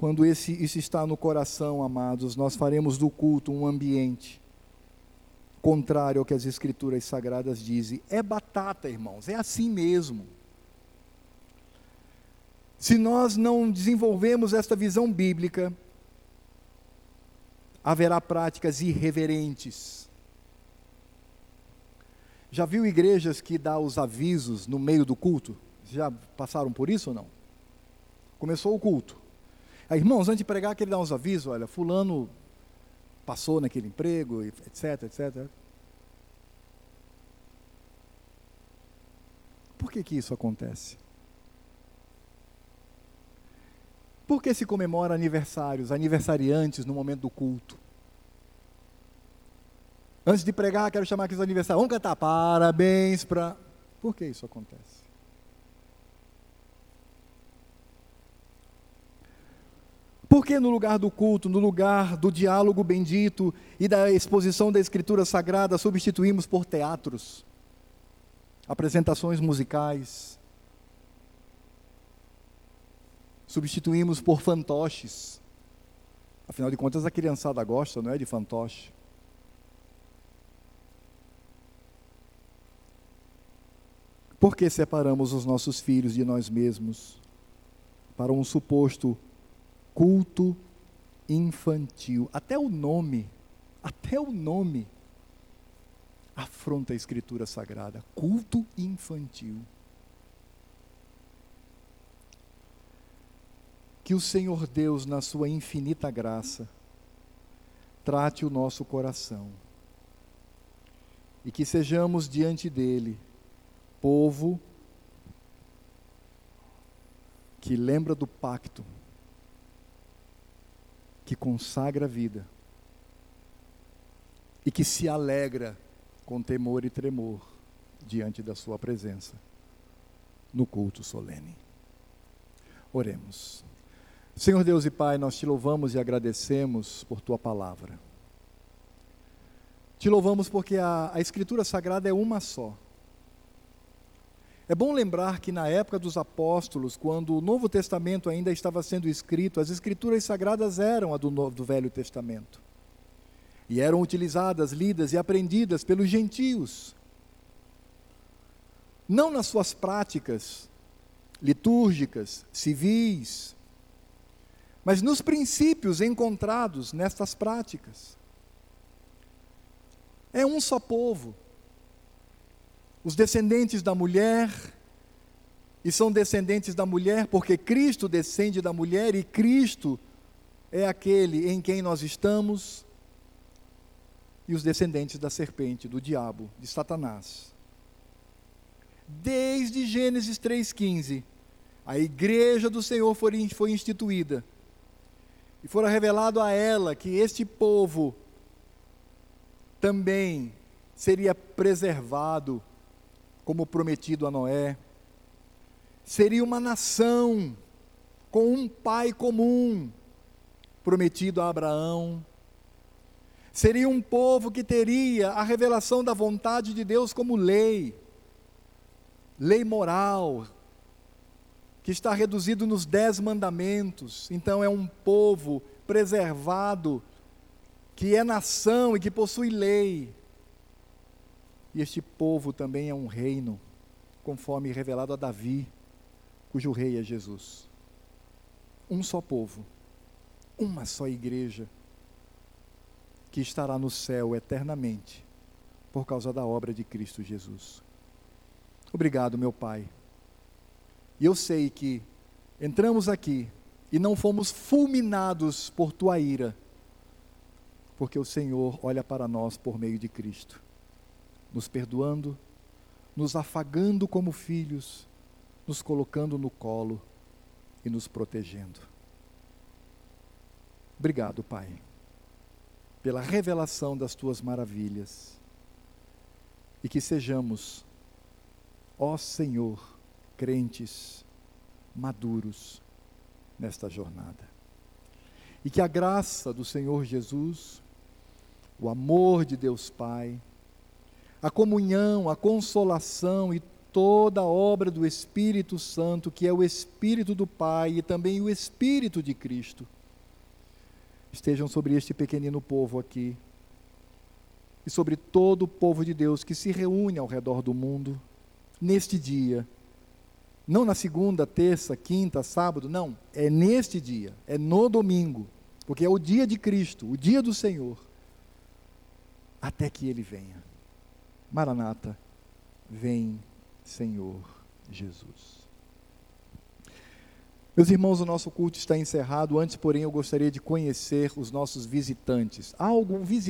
Quando esse, isso está no coração, amados, nós faremos do culto um ambiente contrário ao que as Escrituras Sagradas dizem. É batata, irmãos, é assim mesmo. Se nós não desenvolvemos esta visão bíblica, haverá práticas irreverentes. Já viu igrejas que dá os avisos no meio do culto? Já passaram por isso ou não? Começou o culto. Irmãos, antes de pregar, que ele dá uns avisos, olha, fulano passou naquele emprego, etc, etc. Por que que isso acontece? Por que se comemora aniversários, aniversariantes no momento do culto? Antes de pregar, quero chamar aqui os aniversários. Vamos cantar parabéns para. Por que isso acontece? Por que no lugar do culto, no lugar do diálogo bendito e da exposição da Escritura Sagrada, substituímos por teatros, apresentações musicais, substituímos por fantoches? Afinal de contas, a criançada gosta, não é, de fantoche? Por que separamos os nossos filhos de nós mesmos para um suposto culto infantil. Até o nome, até o nome afronta a escritura sagrada. Culto infantil. Que o Senhor Deus, na sua infinita graça, trate o nosso coração e que sejamos diante dele povo que lembra do pacto, que consagra a vida e que se alegra com temor e tremor diante da Sua presença no culto solene. Oremos. Senhor Deus e Pai, nós te louvamos e agradecemos por tua palavra. Te louvamos porque a, a Escritura Sagrada é uma só. É bom lembrar que na época dos apóstolos, quando o Novo Testamento ainda estava sendo escrito, as Escrituras Sagradas eram a do, Novo, do Velho Testamento. E eram utilizadas, lidas e aprendidas pelos gentios. Não nas suas práticas litúrgicas, civis, mas nos princípios encontrados nestas práticas. É um só povo. Os descendentes da mulher, e são descendentes da mulher porque Cristo descende da mulher e Cristo é aquele em quem nós estamos, e os descendentes da serpente, do diabo, de Satanás. Desde Gênesis 3,15, a igreja do Senhor foi, instituída e fora revelado a ela que este povo também seria preservado, como prometido a Noé, seria uma nação com um pai comum, prometido a Abraão, seria um povo que teria a revelação da vontade de Deus como lei, lei moral, que está reduzido nos dez mandamentos. Então é um povo preservado, que é nação e que possui lei. E este povo também é um reino, conforme revelado a Davi, cujo rei é Jesus. Um só povo, uma só igreja, que estará no céu eternamente, por causa da obra de Cristo Jesus. Obrigado, meu Pai e eu sei que entramos aqui e não fomos fulminados por tua ira, porque o Senhor olha para nós por meio de Cristo, nos perdoando, nos afagando como filhos, nos colocando no colo e nos protegendo. Obrigado, Pai, pela revelação das tuas maravilhas e que sejamos, ó Senhor, crentes maduros nesta jornada. E que a graça do Senhor Jesus, o amor de Deus Pai, a comunhão, a consolação e toda a obra do Espírito Santo, que é o Espírito do Pai e também o Espírito de Cristo, estejam sobre este pequenino povo aqui e sobre todo o povo de Deus que se reúne ao redor do mundo neste dia não na segunda, terça, quinta, sábado, não. É neste dia, é no domingo, porque é o dia de Cristo, o dia do Senhor, até que Ele venha. Maranata, vem, Senhor Jesus. Meus irmãos, o nosso culto está encerrado. Antes, porém, eu gostaria de conhecer os nossos visitantes. Há algum visitante?